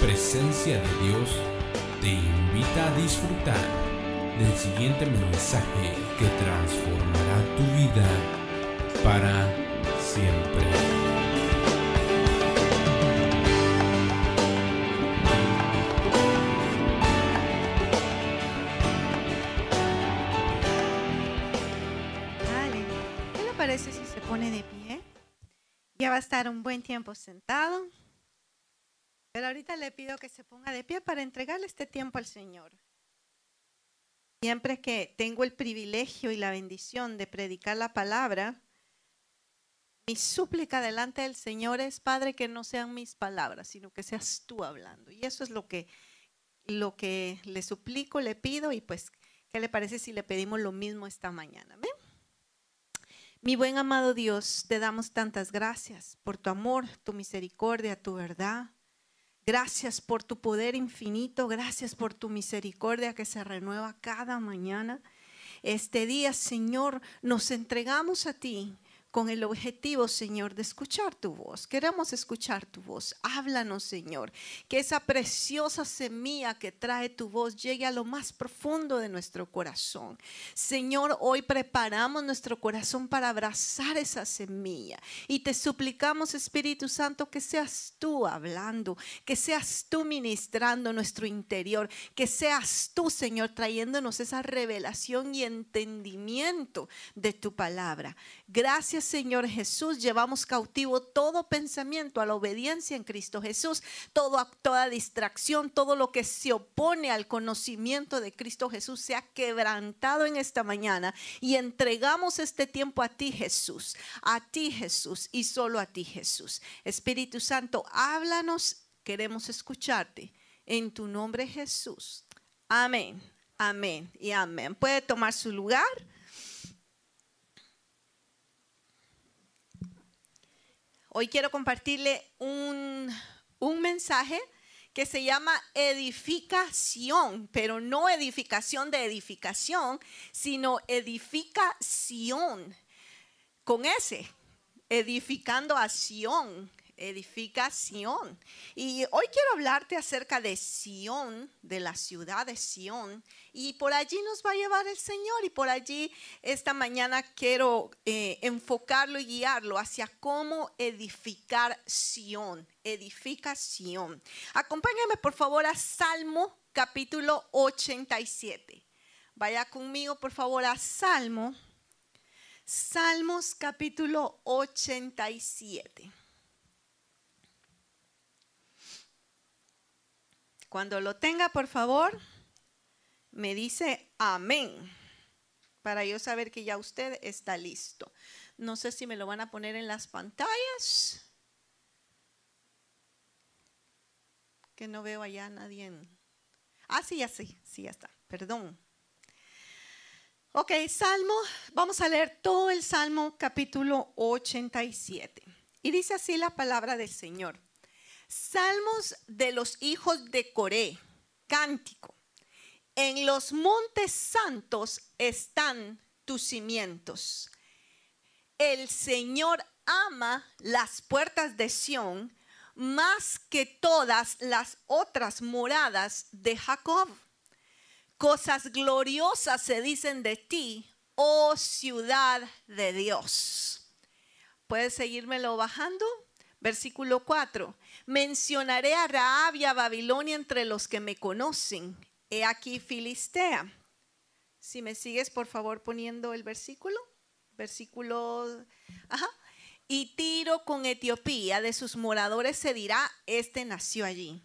Presencia de Dios, te invita a disfrutar del siguiente mensaje que transformará tu vida para siempre. ¿Qué le parece si se pone de pie? Ya va a estar un buen tiempo sentado. Pero ahorita le pido que se ponga de pie para entregarle este tiempo al Señor. Siempre que tengo el privilegio y la bendición de predicar la palabra, mi súplica delante del Señor es, Padre, que no sean mis palabras, sino que seas tú hablando. Y eso es lo que, lo que le suplico, le pido y pues, ¿qué le parece si le pedimos lo mismo esta mañana? ¿Ven? Mi buen amado Dios, te damos tantas gracias por tu amor, tu misericordia, tu verdad. Gracias por tu poder infinito, gracias por tu misericordia que se renueva cada mañana. Este día, Señor, nos entregamos a ti con el objetivo, Señor, de escuchar tu voz. Queremos escuchar tu voz. Háblanos, Señor. Que esa preciosa semilla que trae tu voz llegue a lo más profundo de nuestro corazón. Señor, hoy preparamos nuestro corazón para abrazar esa semilla. Y te suplicamos, Espíritu Santo, que seas tú hablando, que seas tú ministrando nuestro interior, que seas tú, Señor, trayéndonos esa revelación y entendimiento de tu palabra. Gracias, Señor Jesús. Llevamos cautivo todo pensamiento a la obediencia en Cristo Jesús, todo, toda distracción, todo lo que se opone al conocimiento de Cristo Jesús sea quebrantado en esta mañana y entregamos este tiempo a ti, Jesús, a ti, Jesús, y solo a ti, Jesús. Espíritu Santo, háblanos, queremos escucharte. En tu nombre, Jesús. Amén, amén y amén. Puede tomar su lugar. Hoy quiero compartirle un, un, mensaje que se llama edificación, pero no edificación de edificación, sino edificación. Con ese, edificando a Sion, edificación. Y hoy quiero hablarte acerca de Sion, de la ciudad de Sion, y por allí nos va a llevar el Señor y por allí esta mañana quiero eh, enfocarlo y guiarlo hacia cómo edificar Sion, edificación. Acompáñame por favor a Salmo capítulo 87. Vaya conmigo por favor a Salmo. Salmos capítulo 87. Cuando lo tenga, por favor, me dice amén, para yo saber que ya usted está listo. No sé si me lo van a poner en las pantallas. Que no veo allá nadie. En... Ah, sí, ya sí, sí, ya está. Perdón. Ok, Salmo, vamos a leer todo el Salmo capítulo 87. Y dice así la palabra del Señor. Salmos de los hijos de Coré, cántico. En los montes santos están tus cimientos. El Señor ama las puertas de Sión más que todas las otras moradas de Jacob. Cosas gloriosas se dicen de ti, oh ciudad de Dios. ¿Puedes seguírmelo bajando? Versículo 4. Mencionaré a Raab y a Babilonia entre los que me conocen. He aquí Filistea. Si me sigues, por favor, poniendo el versículo. Versículo. Ajá. Y Tiro con Etiopía, de sus moradores se dirá, este nació allí.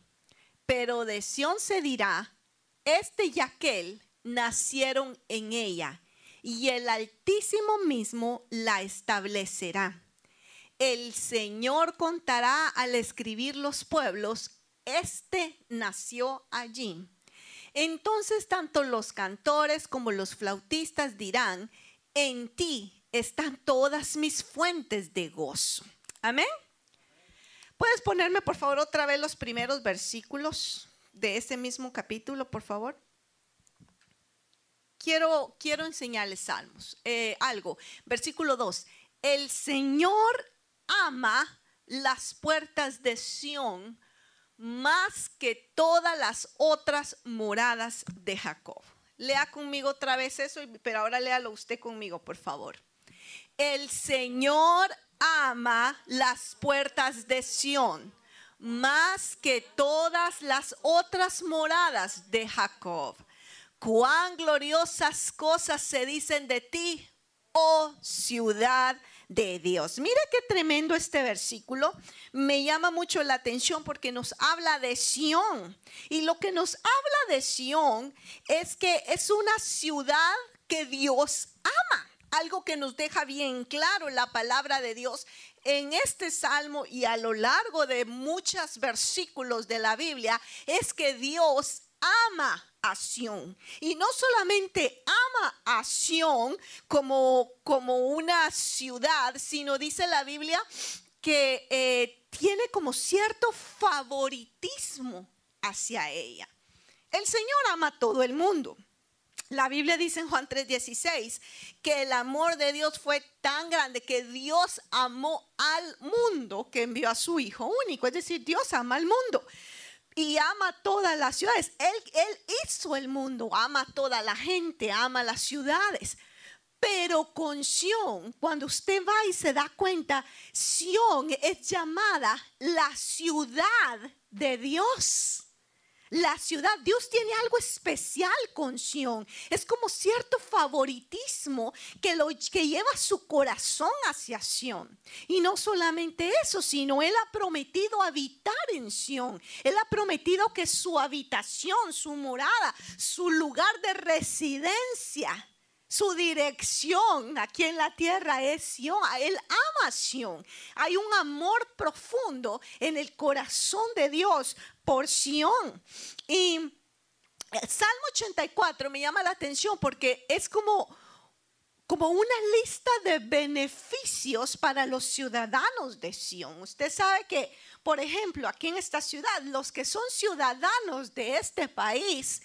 Pero de Sión se dirá, este y aquel nacieron en ella, y el Altísimo mismo la establecerá el Señor contará al escribir los pueblos, este nació allí. Entonces tanto los cantores como los flautistas dirán, en ti están todas mis fuentes de gozo. Amén. ¿Puedes ponerme por favor otra vez los primeros versículos de ese mismo capítulo, por favor? Quiero, quiero enseñarles salmos, eh, algo. Versículo 2. El Señor ama las puertas de Sión más que todas las otras moradas de Jacob. Lea conmigo otra vez eso, pero ahora léalo usted conmigo, por favor. El Señor ama las puertas de Sión más que todas las otras moradas de Jacob. Cuán gloriosas cosas se dicen de ti, oh ciudad de Dios. Mira qué tremendo este versículo. Me llama mucho la atención porque nos habla de Sión. Y lo que nos habla de Sión es que es una ciudad que Dios ama. Algo que nos deja bien claro la palabra de Dios en este salmo y a lo largo de muchos versículos de la Biblia es que Dios ama a. Y no solamente ama a Sion como, como una ciudad, sino dice la Biblia que eh, tiene como cierto favoritismo hacia ella. El Señor ama a todo el mundo. La Biblia dice en Juan 3:16 que el amor de Dios fue tan grande que Dios amó al mundo que envió a su Hijo único. Es decir, Dios ama al mundo y ama todas las ciudades. Él, hizo el mundo, ama toda la gente, ama las ciudades. Pero con Sion, cuando usted va y se da cuenta, Sion es llamada la ciudad de Dios la ciudad. Dios tiene algo especial con Sion. Es como cierto favoritismo que, lo, que lleva su corazón hacia Sion. Y no solamente eso, sino Él ha prometido habitar en Sion. Él ha prometido que su habitación, su morada, su lugar de residencia su dirección aquí en la tierra es Sion. Él ama Sion. Hay un amor profundo en el corazón de Dios por Sion. Y Salmo 84 me llama la atención porque es como como una lista de beneficios para los ciudadanos de Sion. Usted sabe que, por ejemplo, aquí en esta ciudad, los que son ciudadanos de este país,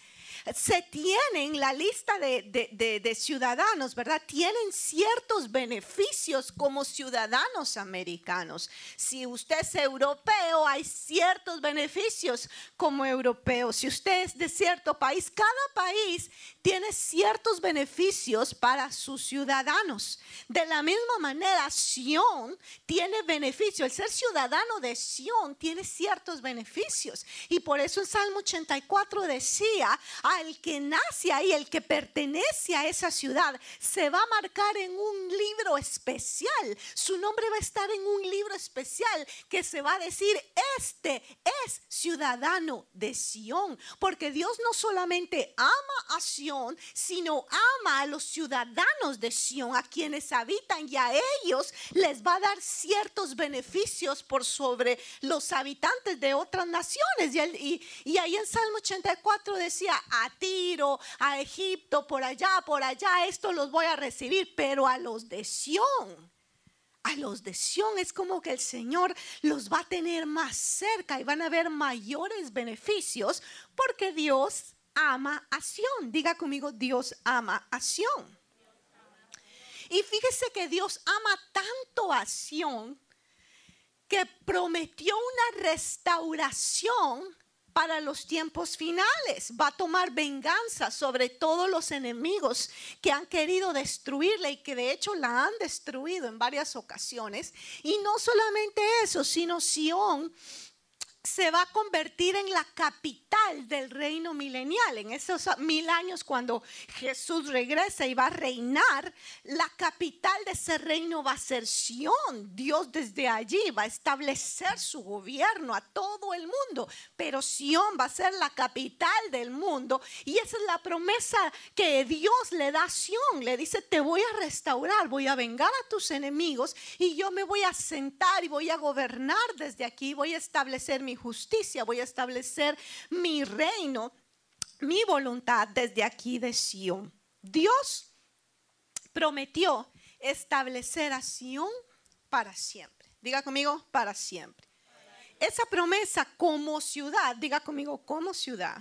se tienen la lista de, ciudadanos, ¿verdad? Tienen ciertos beneficios como ciudadanos americanos. Si usted es europeo, hay ciertos beneficios como europeo. Si usted es de cierto país, cada país tiene ciertos beneficios para sus ciudadanos. De la misma manera, Sion tiene beneficios. El ser ciudadano de Sion tiene ciertos beneficios. Y por eso en Salmo 84 decía, al que nace ahí, el que pertenece a esa ciudad, se va a marcar en un libro especial. Su nombre va a estar en un libro especial que se va a decir, este es ciudadano de Sion. Porque Dios no solamente ama a Sion, sino ama a los ciudadanos de Sion, a quienes habitan y a ellos les va a dar ciertos beneficios por sobre los habitantes de otras naciones. Y, y ahí en Salmo 84 decía, a Tiro, a Egipto, por allá, por allá, esto los voy a recibir, pero a los de Sion a los de Sion es como que el Señor los va a tener más cerca y van a haber mayores beneficios porque Dios ama a Sión. Diga conmigo, Dios ama a Sión. Y fíjese que Dios ama tanto a Sión que prometió una restauración para los tiempos finales. Va a tomar venganza sobre todos los enemigos que han querido destruirla y que de hecho la han destruido en varias ocasiones. Y no solamente eso, sino Sión se va a convertir en la capital del reino milenial. En esos mil años cuando Jesús regresa y va a reinar, la capital de ese reino va a ser Sión. Dios desde allí va a establecer su gobierno a todo el mundo, pero Sión va a ser la capital del mundo y esa es la promesa que Dios le da a Sión. Le dice, te voy a restaurar, voy a vengar a tus enemigos y yo me voy a sentar y voy a gobernar desde aquí, voy a establecer mi justicia, voy a establecer mi reino, mi voluntad desde aquí de Sion. Dios prometió establecer a Sion para siempre. Diga conmigo, para siempre. Esa promesa como ciudad, diga conmigo, como ciudad.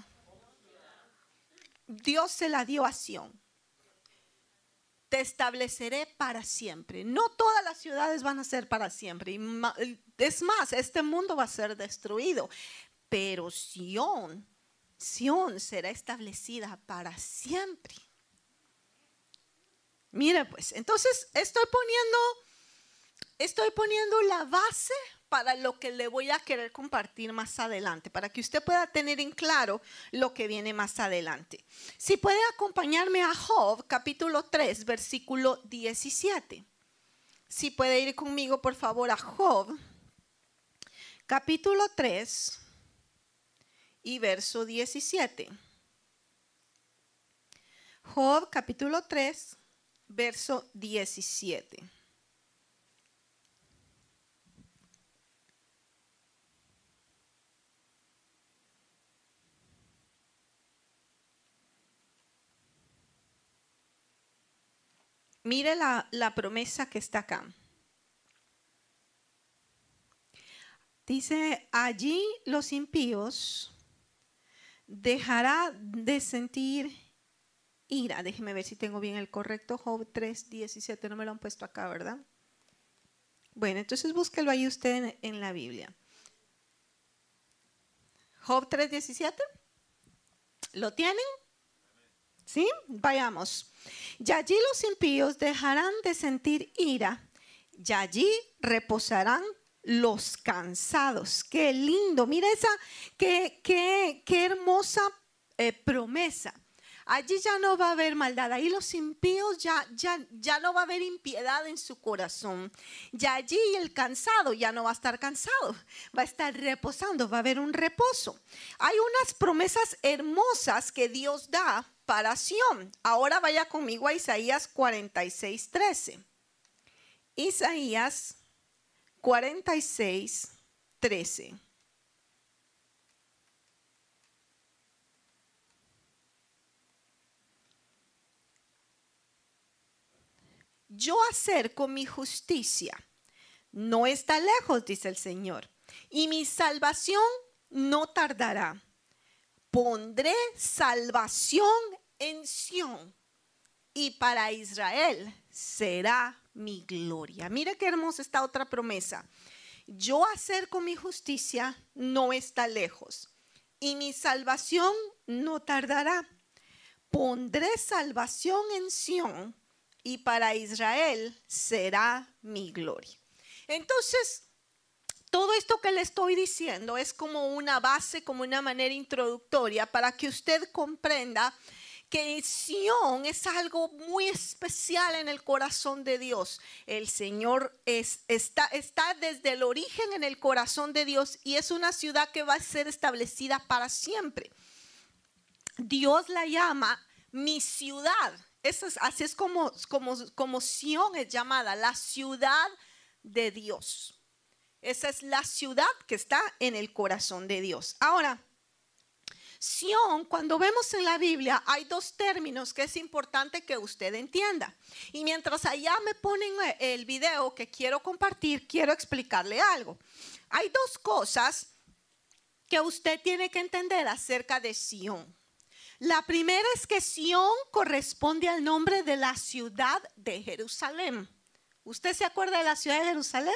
Dios se la dio a Sion te estableceré para siempre. No todas las ciudades van a ser para siempre. Es más, este mundo va a ser destruido. pero Sión, Sión será establecida para siempre. Mire pues, entonces estoy poniendo, estoy poniendo la base para lo que le voy a querer compartir más adelante, para que usted pueda tener en claro lo que viene más adelante. Si puede acompañarme a Job, capítulo 3, versículo 17. Si puede ir conmigo, por favor, a Job, capítulo 3 y verso 17. Job, capítulo 3, verso 17. Mire la, la promesa que está acá. Dice, allí los impíos dejará de sentir ira. Déjeme ver si tengo bien el correcto. Job 3, 17. No me lo han puesto acá, ¿verdad? Bueno, entonces búsquelo ahí usted en, en la Biblia. Job 3, 17. ¿Lo tienen? ¿Sí? Vayamos. Y allí los impíos dejarán de sentir ira, y allí reposarán los cansados. Qué lindo, mira esa, qué, qué, qué hermosa eh, promesa. Allí ya no va a haber maldad, ahí los impíos ya, ya, ya no va a haber impiedad en su corazón. Y allí el cansado ya no va a estar cansado, va a estar reposando, va a haber un reposo. Hay unas promesas hermosas que Dios da para Sión. Ahora vaya conmigo a Isaías 46, 13. Isaías 46, 13. Yo acerco mi justicia. No está lejos, dice el Señor. Y mi salvación no tardará. Pondré salvación en Sión y para Israel será mi gloria. Mire qué hermosa esta otra promesa. Yo acerco mi justicia, no está lejos, y mi salvación no tardará. Pondré salvación en Sión, y para Israel será mi gloria. Entonces, todo esto que le estoy diciendo es como una base, como una manera introductoria para que usted comprenda que Sión es algo muy especial en el corazón de Dios. El Señor está, está desde el origen en el corazón de Dios y es una ciudad que va a ser establecida para siempre. Dios la llama mi ciudad. Eso es, así es como, como, como Sión es llamada, la ciudad de Dios. Esa es la ciudad que está en el corazón de Dios. Ahora, Sión, cuando vemos en la Biblia, hay dos términos que es importante que usted entienda. Y mientras allá me ponen eh, el video que quiero compartir, quiero explicarle algo. Hay dos cosas que usted tiene que entender acerca de Sión. La primera es que Sión corresponde al nombre de la ciudad de Jerusalén. ¿Usted se acuerda de la ciudad de Jerusalén?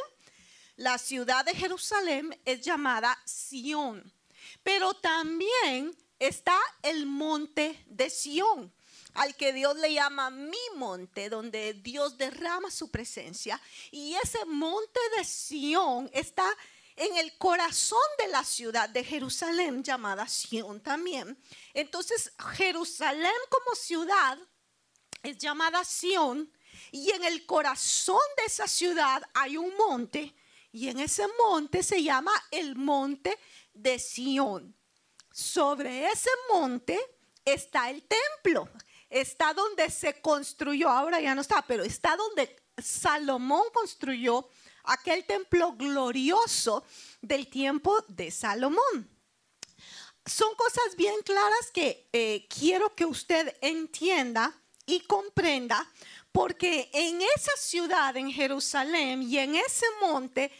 La ciudad de Jerusalén es llamada Sión. Pero también está el monte de Sión, al que Dios le llama mi monte, donde Dios derrama su presencia. Y ese monte de Sión está en el corazón de la ciudad de Jerusalén, llamada Sión también. Entonces, Jerusalén como ciudad es llamada Sión, y en el corazón de esa ciudad hay un monte, y en ese monte se llama el monte de Sión. Sobre ese monte está el templo, está donde se construyó, ahora ya no está, pero está donde Salomón construyó aquel templo glorioso del tiempo de Salomón. Son cosas bien claras que eh, quiero que usted entienda y comprenda, porque en esa ciudad, en Jerusalén y en ese monte,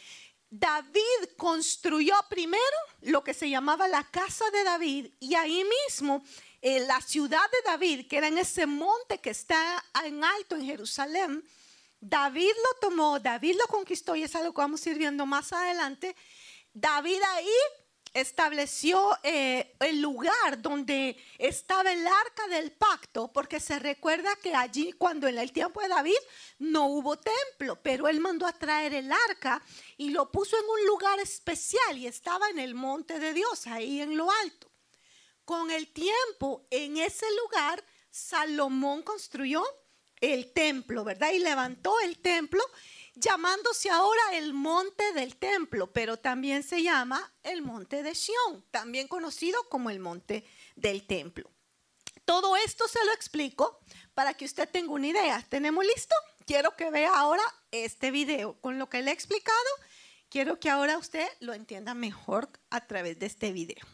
David construyó primero lo que se llamaba la casa de David y ahí mismo en la ciudad de David, que era en ese monte que está en alto en Jerusalén, David lo tomó, David lo conquistó y es algo que vamos a ir viendo más adelante. David ahí estableció eh, el lugar donde estaba el arca del pacto, porque se recuerda que allí cuando en el tiempo de David no hubo templo, pero él mandó a traer el arca y lo puso en un lugar especial y estaba en el monte de Dios, ahí en lo alto. Con el tiempo, en ese lugar, Salomón construyó el templo, ¿verdad? Y levantó el templo llamándose ahora el monte del templo, pero también se llama el monte de Sión, también conocido como el monte del templo. Todo esto se lo explico para que usted tenga una idea. ¿Tenemos listo? Quiero que vea ahora este video. Con lo que le he explicado, quiero que ahora usted lo entienda mejor a través de este video.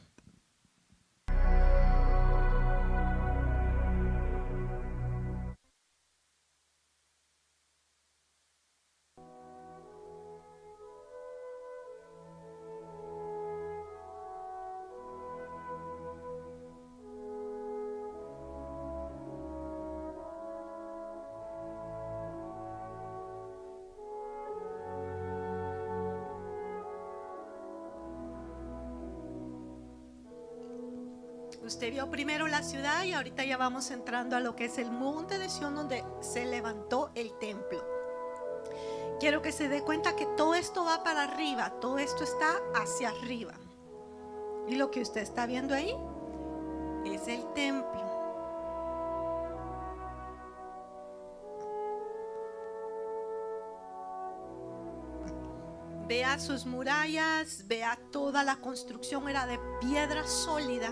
Primero la ciudad y ahorita ya vamos entrando a lo que es el monte de Sion donde se levantó el templo. Quiero que se dé cuenta que todo esto va para arriba, todo esto está hacia arriba. Y lo que usted está viendo ahí es el templo. Vea sus murallas, vea toda la construcción, era de piedra sólida.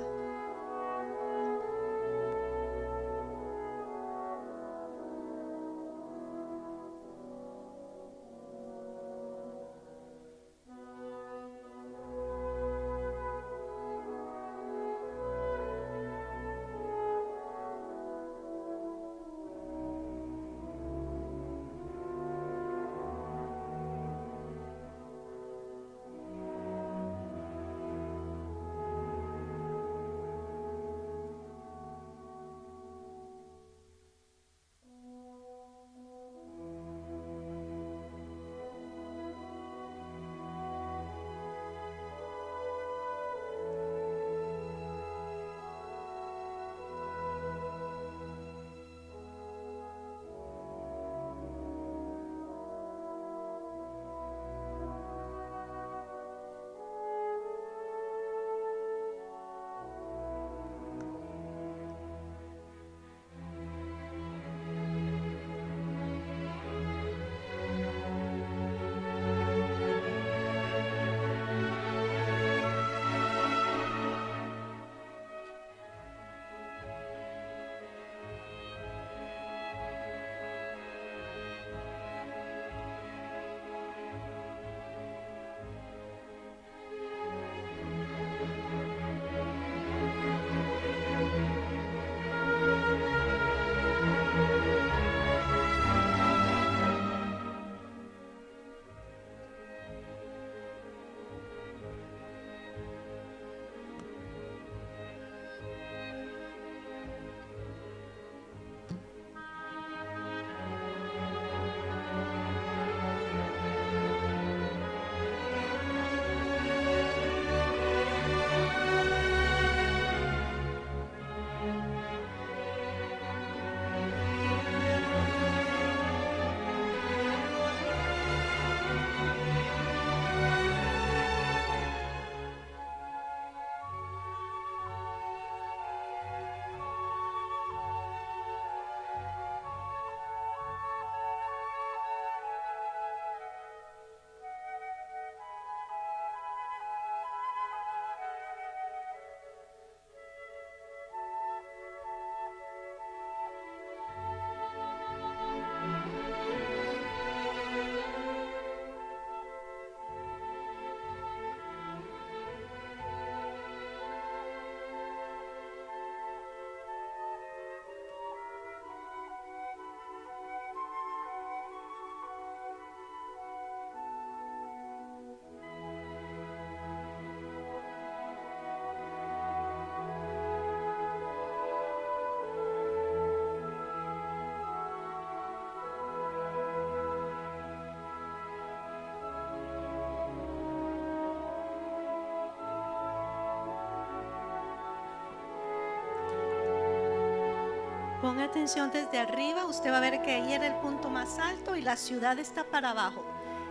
Ponga atención desde arriba, usted va a ver que ahí era el punto más alto y la ciudad está para abajo.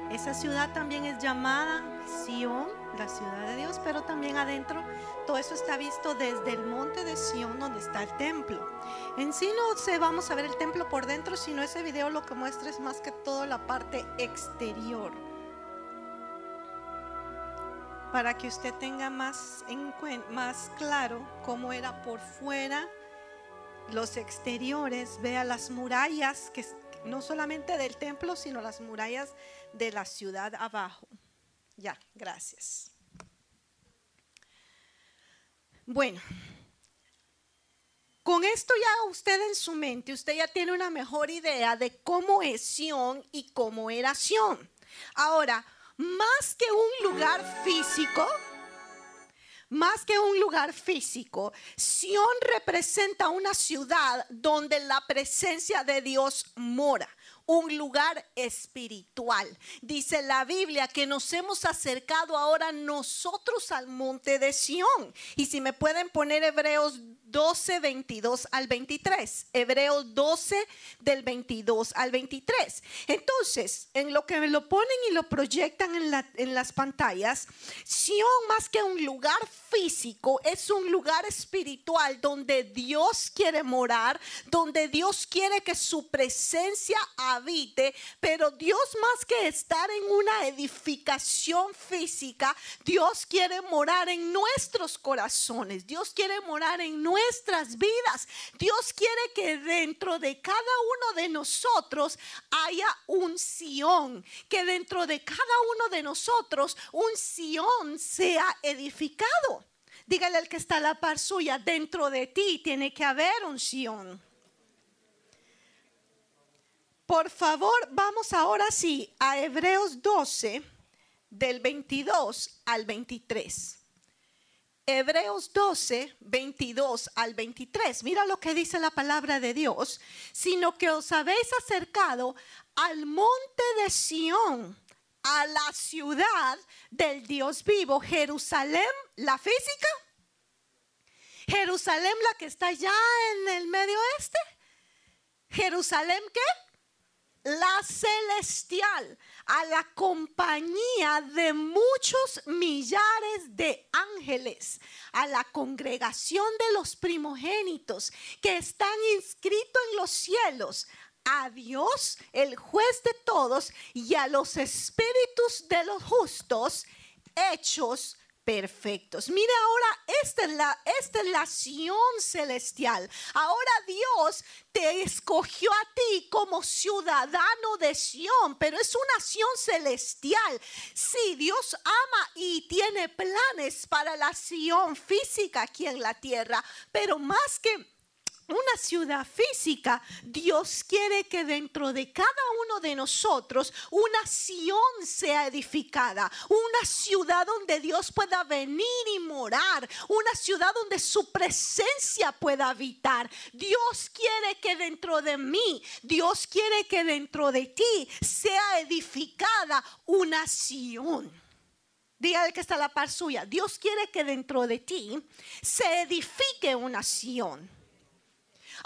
Esa ciudad también es llamada Sión, la ciudad de Dios, pero también adentro todo eso está visto desde el monte de Sión donde está el templo. En sí no se vamos a ver el templo por dentro, sino ese video lo que muestra es más que todo la parte exterior. Para que usted tenga más, en más claro cómo era por fuera, los exteriores, vea las murallas, que no solamente del templo, sino las murallas de la ciudad abajo. Ya, gracias. Bueno, con esto ya usted en su mente, usted ya tiene una mejor idea de cómo es Sion y cómo era Sion. Ahora, más que un lugar físico, más que un lugar físico, Sion representa una ciudad donde la presencia de Dios mora un lugar espiritual. Dice la Biblia que nos hemos acercado ahora nosotros al monte de Sión. Y si me pueden poner Hebreos 12, 22 al 23. Hebreos 12 del 22 al 23. Entonces, en lo que lo ponen y lo proyectan en, en las pantallas, Sion más que un lugar físico, es un lugar espiritual donde Dios quiere morar, donde Dios quiere que su presencia habite, pero Dios más que estar en una edificación física, Dios quiere morar en nuestros corazones, Dios quiere morar en nuestros nuestras vidas. Dios quiere que dentro de cada uno de nosotros haya un Sión, que dentro de cada uno de nosotros un Sión sea edificado. Dígale al que está a la par suya, dentro de ti tiene que haber un Sión. Por favor, vamos ahora sí a Hebreos 12, del 22 al 23. Hebreos 12, 22 al 23. Mira lo que dice la palabra de Dios. Sino que os habéis acercado al monte de Sión, a la ciudad del Dios vivo, Jerusalén, la física. Jerusalén, la que está ya en el medio oeste. Jerusalén, ¿qué? La celestial, a la compañía de muchos millares de ángeles, a la congregación de los primogénitos que están inscritos en los cielos, a Dios, el juez de todos, y a los espíritus de los justos hechos perfectos. Mira ahora, esta es la, esta es la celestial. Ahora Dios te escogió a ti como ciudadano de Sion, pero es una Sion celestial. Sí, Dios ama y tiene planes para la Sion física aquí en la tierra, pero más que una ciudad física, Dios quiere que dentro de cada uno de nosotros una Sion sea edificada, una ciudad donde Dios pueda venir y morar, una ciudad donde su presencia pueda habitar. Dios quiere que dentro de mí, Dios quiere que dentro de ti sea edificada una Sion. Dígale que está la par suya. Dios quiere que dentro de ti se edifique una Sion.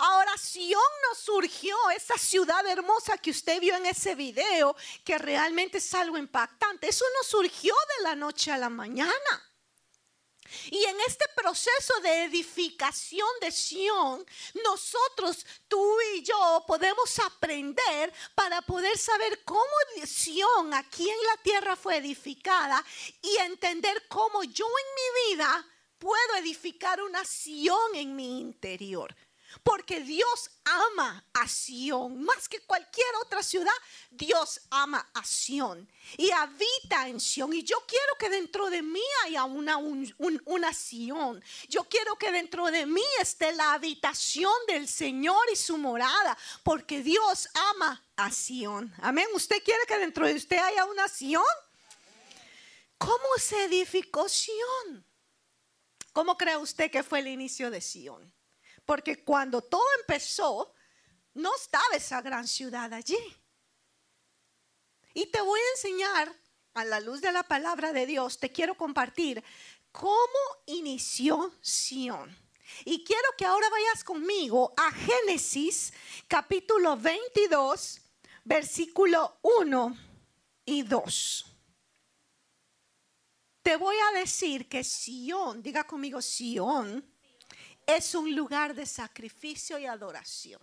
Ahora, Sion no surgió, esa ciudad hermosa que usted vio en ese video, que realmente es algo impactante. Eso no surgió de la noche a la mañana. Y en este proceso de edificación de Sion, nosotros, tú y yo, podemos aprender para poder saber cómo Sion aquí en la tierra fue edificada y entender cómo yo en mi vida puedo edificar una Sion en mi interior. Porque Dios ama a Sion más que cualquier otra ciudad. Dios ama a Sion y habita en Sion. Y yo quiero que dentro de mí haya una, una Sion. Yo quiero que dentro de mí esté la habitación del Señor y su morada. Porque Dios ama a Sion. Amén. ¿Usted quiere que dentro de usted haya una Sion? ¿Cómo se edificó Sion? ¿Cómo cree usted que fue el inicio de Sion? Porque cuando todo empezó, no estaba esa gran ciudad allí. Y te voy a enseñar, a la luz de la palabra de Dios, te quiero compartir cómo inició Sion. Y quiero que ahora vayas conmigo a Génesis capítulo 22, versículo 1 y 2. Te voy a decir que Sión, diga conmigo Sión, es un lugar de sacrificio y adoración.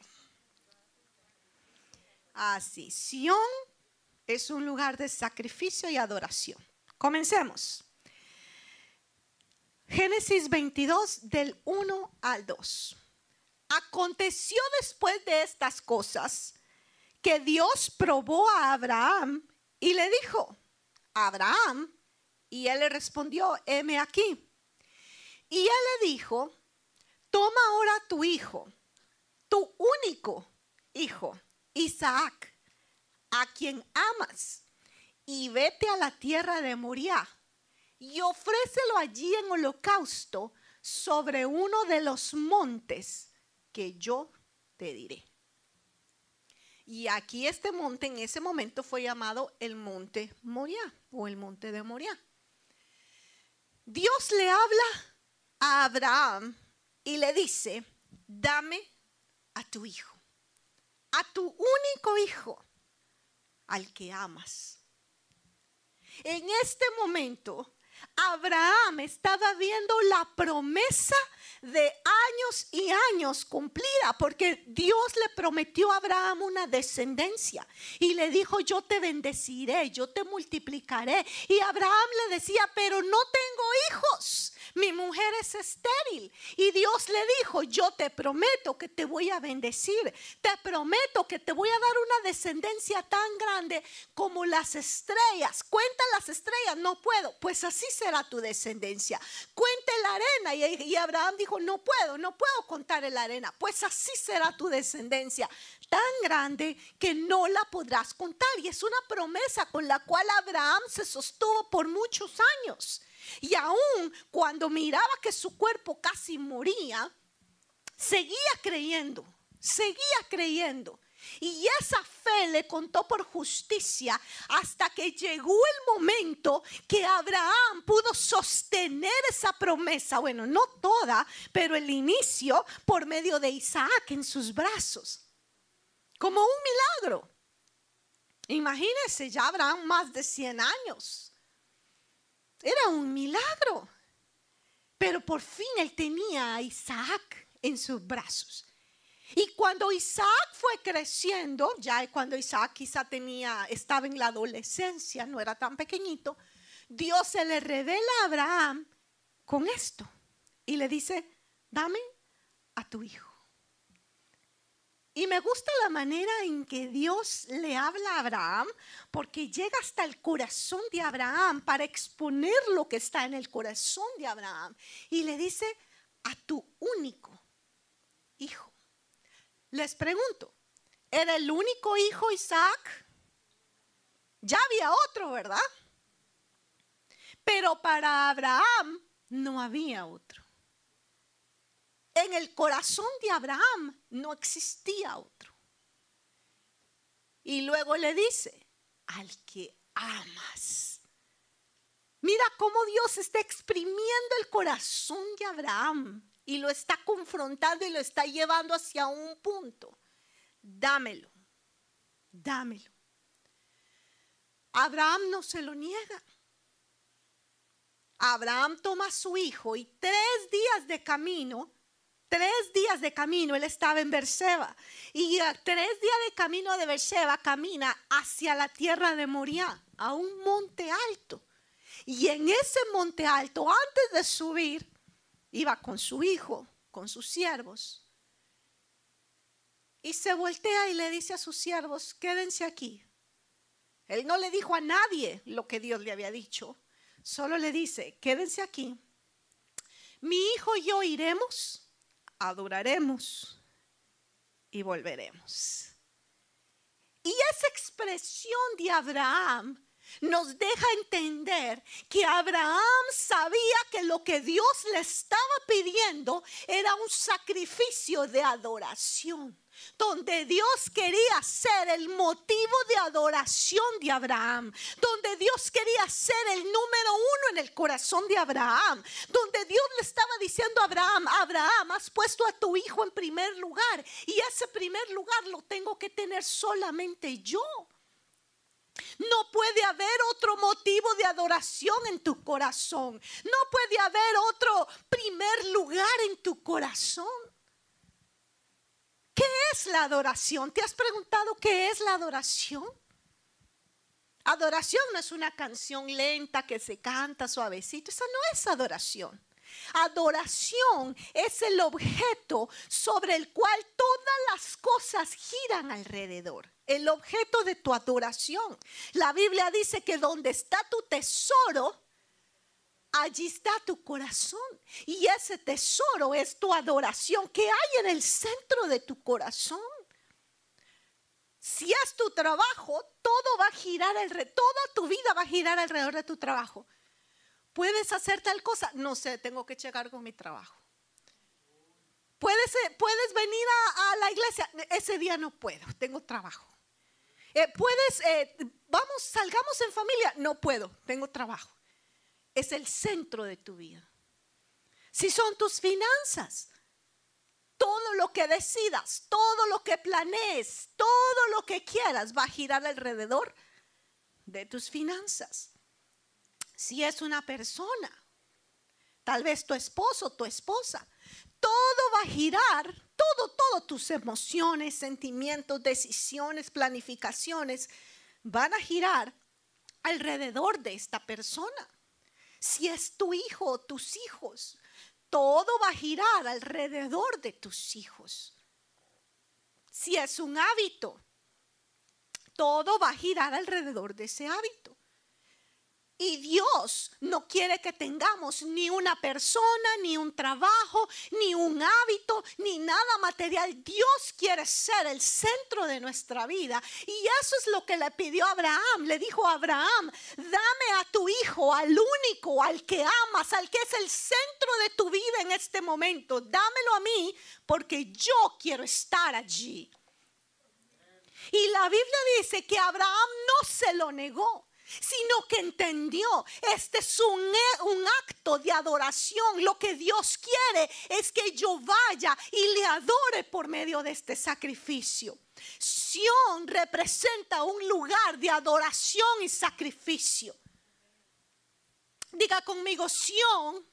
Así, Sión es un lugar de sacrificio y adoración. Comencemos. Génesis 22 del 1 al 2. Aconteció después de estas cosas que Dios probó a Abraham y le dijo, Abraham, y él le respondió, heme aquí. Y él le dijo, toma ahora tu hijo, tu único hijo, Isaac, a quien amas, y vete a la tierra de Moriah y ofrécelo allí en holocausto sobre uno de los montes que yo te diré. Y aquí este monte en ese momento fue llamado el monte Moriah o el monte de Moriah. Dios le habla a Abraham y le dice, dame a tu hijo, a tu único hijo, al que amas. En este momento, Abraham estaba viendo la promesa de años y años cumplida, porque Dios le prometió a Abraham una descendencia y le dijo, yo te bendeciré, yo te multiplicaré. Y Abraham le decía, pero no tengo hijos mi mujer es estéril. Y Dios le dijo, yo te prometo que te voy a bendecir, te prometo que te voy a dar una descendencia tan grande como las estrellas. Cuenta las estrellas, no puedo, pues así será tu descendencia. Cuente la arena. Y, Abraham dijo, no puedo, no puedo contar la arena, pues así será tu descendencia tan grande que no la podrás contar. Y es una promesa con la cual Abraham se sostuvo por muchos años. Y aún cuando miraba que su cuerpo casi moría, seguía creyendo, seguía creyendo. Y esa fe le contó por justicia hasta que llegó el momento que Abraham pudo sostener esa promesa. Bueno, no toda, pero el inicio por medio de Isaac en sus brazos. Como un milagro. Imagínense, ya Abraham más de 100 años. Era un milagro. Pero por fin él tenía a Isaac en sus brazos. Y cuando Isaac fue creciendo, ya cuando Isaac quizá tenía, estaba en la adolescencia, no era tan pequeñito, Dios se le revela a Abraham con esto y le dice, dame a tu hijo. Y me gusta la manera en que Dios le habla a Abraham, porque llega hasta el corazón de Abraham para exponer lo que está en el corazón de Abraham. Y le dice, a tu único hijo. Les pregunto, ¿era el único hijo Isaac? Ya había otro, ¿verdad? Pero para Abraham no había otro en el corazón de Abraham no existía otro. Y luego le dice, al que amas. Mira cómo Dios está exprimiendo el corazón de Abraham y lo está confrontando y lo está llevando hacia un punto. Dámelo, dámelo. Abraham no se lo niega. Abraham toma a su hijo y tres días de camino Tres días de camino él estaba en Berseba y a tres días de camino de Berseba camina hacia la tierra de Moriah, a un monte alto. Y en ese monte alto, antes de subir, iba con su hijo, con sus siervos. Y se voltea y le dice a sus siervos, quédense aquí. Él no le dijo a nadie lo que Dios le había dicho, solo le dice, quédense aquí. Mi hijo y yo iremos adoraremos y volveremos. Y esa expresión de Abraham nos deja entender que Abraham sabía que lo que Dios le estaba pidiendo era un sacrificio de adoración. Donde Dios quería ser el motivo de adoración de Abraham, donde Dios quería ser el número uno en el corazón de Abraham, donde Dios le estaba diciendo a Abraham, Abraham, has puesto a tu hijo en primer lugar y ese primer lugar lo tengo que tener solamente yo. No puede haber otro motivo de adoración en tu corazón. No puede haber otro primer lugar en tu corazón. ¿Qué es la adoración? ¿Te has preguntado qué es la adoración? Adoración no es una canción lenta que se canta suavecito. Esa no es adoración. Adoración es el objeto sobre el cual todas las cosas giran alrededor. El objeto de tu adoración. La Biblia dice que donde está tu tesoro, allí está tu corazón. Y ese tesoro es tu adoración que hay en el centro de tu corazón. Si es tu trabajo, todo va a girar alrededor, toda tu vida va a girar alrededor de tu trabajo. ¿Puedes hacer tal cosa? No sé, tengo que checar con mi trabajo. ¿Puedes, eh, puedes venir a, la iglesia? Ese día no puedo, tengo trabajo. Eh, ¿Puedes, eh, vamos, salgamos en familia? No puedo, tengo trabajo es el centro de tu vida. Si son tus finanzas, todo lo que decidas, todo lo que planees, todo lo que quieras va a girar alrededor de tus finanzas. Si es una persona, tal vez tu esposo, tu esposa, todo va a girar, todo, todo tus emociones, sentimientos, decisiones, planificaciones van a girar alrededor de esta persona si es tu hijo o tus hijos, todo va a girar alrededor de tus hijos. Si es un hábito, todo va a girar alrededor de ese hábito. Y Dios no quiere que tengamos ni una persona, ni un trabajo, ni un hábito, ni nada material. Dios quiere ser el centro de nuestra vida. Y eso es lo que le pidió Abraham. Le dijo a Abraham, dame a tu hijo, al único, al que amas, al que es el centro de tu vida en este momento. Dámelo a mí porque yo quiero estar allí. Y la Biblia dice que Abraham no se lo negó sino que entendió, este es un, un, acto de adoración. Lo que Dios quiere es que yo vaya y le adore por medio de este sacrificio. Sión representa un lugar de adoración y sacrificio. Diga conmigo, Sión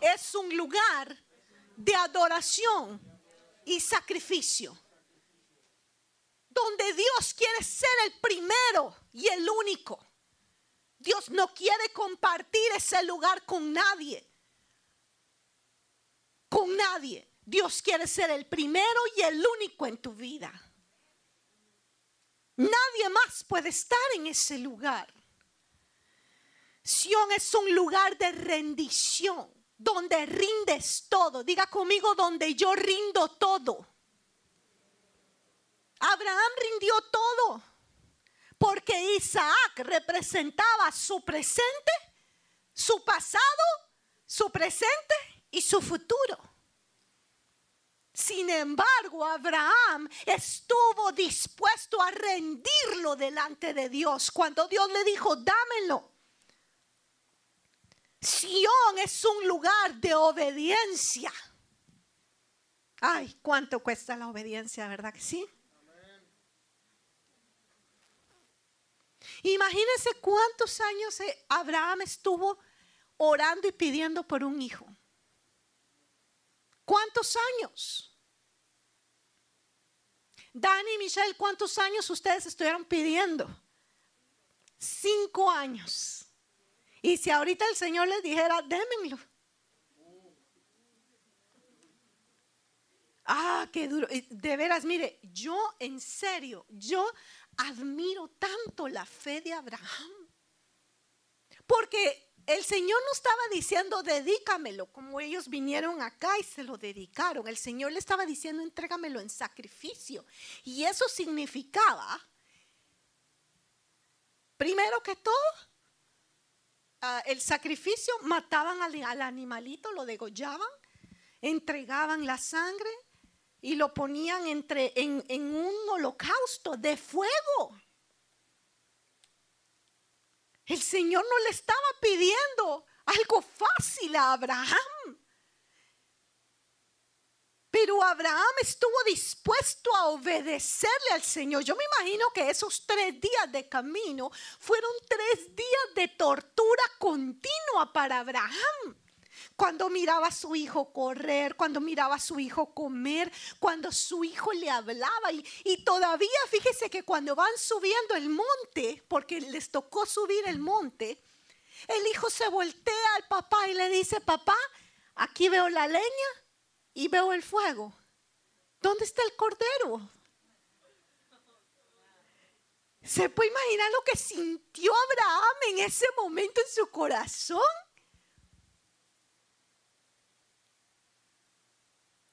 es un lugar de adoración y sacrificio. Donde Dios quiere ser el primero y el único. Dios no quiere compartir ese lugar con nadie. Con nadie. Dios quiere ser el primero y el único en tu vida. Nadie más puede estar en ese lugar. Sion es un lugar de rendición, donde rindes todo. Diga conmigo, donde yo rindo todo. Abraham rindió todo. Porque Isaac representaba su presente, su pasado, su presente y su futuro. Sin embargo, Abraham estuvo dispuesto a rendirlo delante de Dios cuando Dios le dijo, dámelo. Sión es un lugar de obediencia. Ay, ¿cuánto cuesta la obediencia, verdad que sí? Imagínense cuántos años eh, Abraham estuvo orando y pidiendo por un hijo. ¿Cuántos años? Dani y Michelle, ¿cuántos años ustedes estuvieron pidiendo? Cinco años. Y si ahorita el Señor les dijera, démenlo. Ah, qué duro. De veras, mire, yo en serio, yo admiro tanto la fe de Abraham. Porque el Señor no estaba diciendo, dedícamelo, como ellos vinieron acá y se lo dedicaron. El Señor le estaba diciendo, entrégamelo en sacrificio. Y eso significaba, primero que todo, ah, el sacrificio, mataban al animalito, lo degollaban, entregaban la sangre y lo ponían entre, en, en un holocausto de fuego. El Señor no le estaba pidiendo algo fácil a Abraham. Pero Abraham estuvo dispuesto a obedecerle al Señor. Yo me imagino que esos tres días de camino fueron tres días de tortura continua para Abraham. Cuando miraba a su hijo correr, cuando miraba a su hijo comer, cuando su hijo le hablaba. Y, todavía fíjese que cuando van subiendo el monte, porque les tocó subir el monte, el hijo se voltea al papá y le dice, papá, aquí veo la leña y veo el fuego. ¿Dónde está el cordero? ¿Se puede imaginar lo que sintió Abraham en ese momento en su corazón?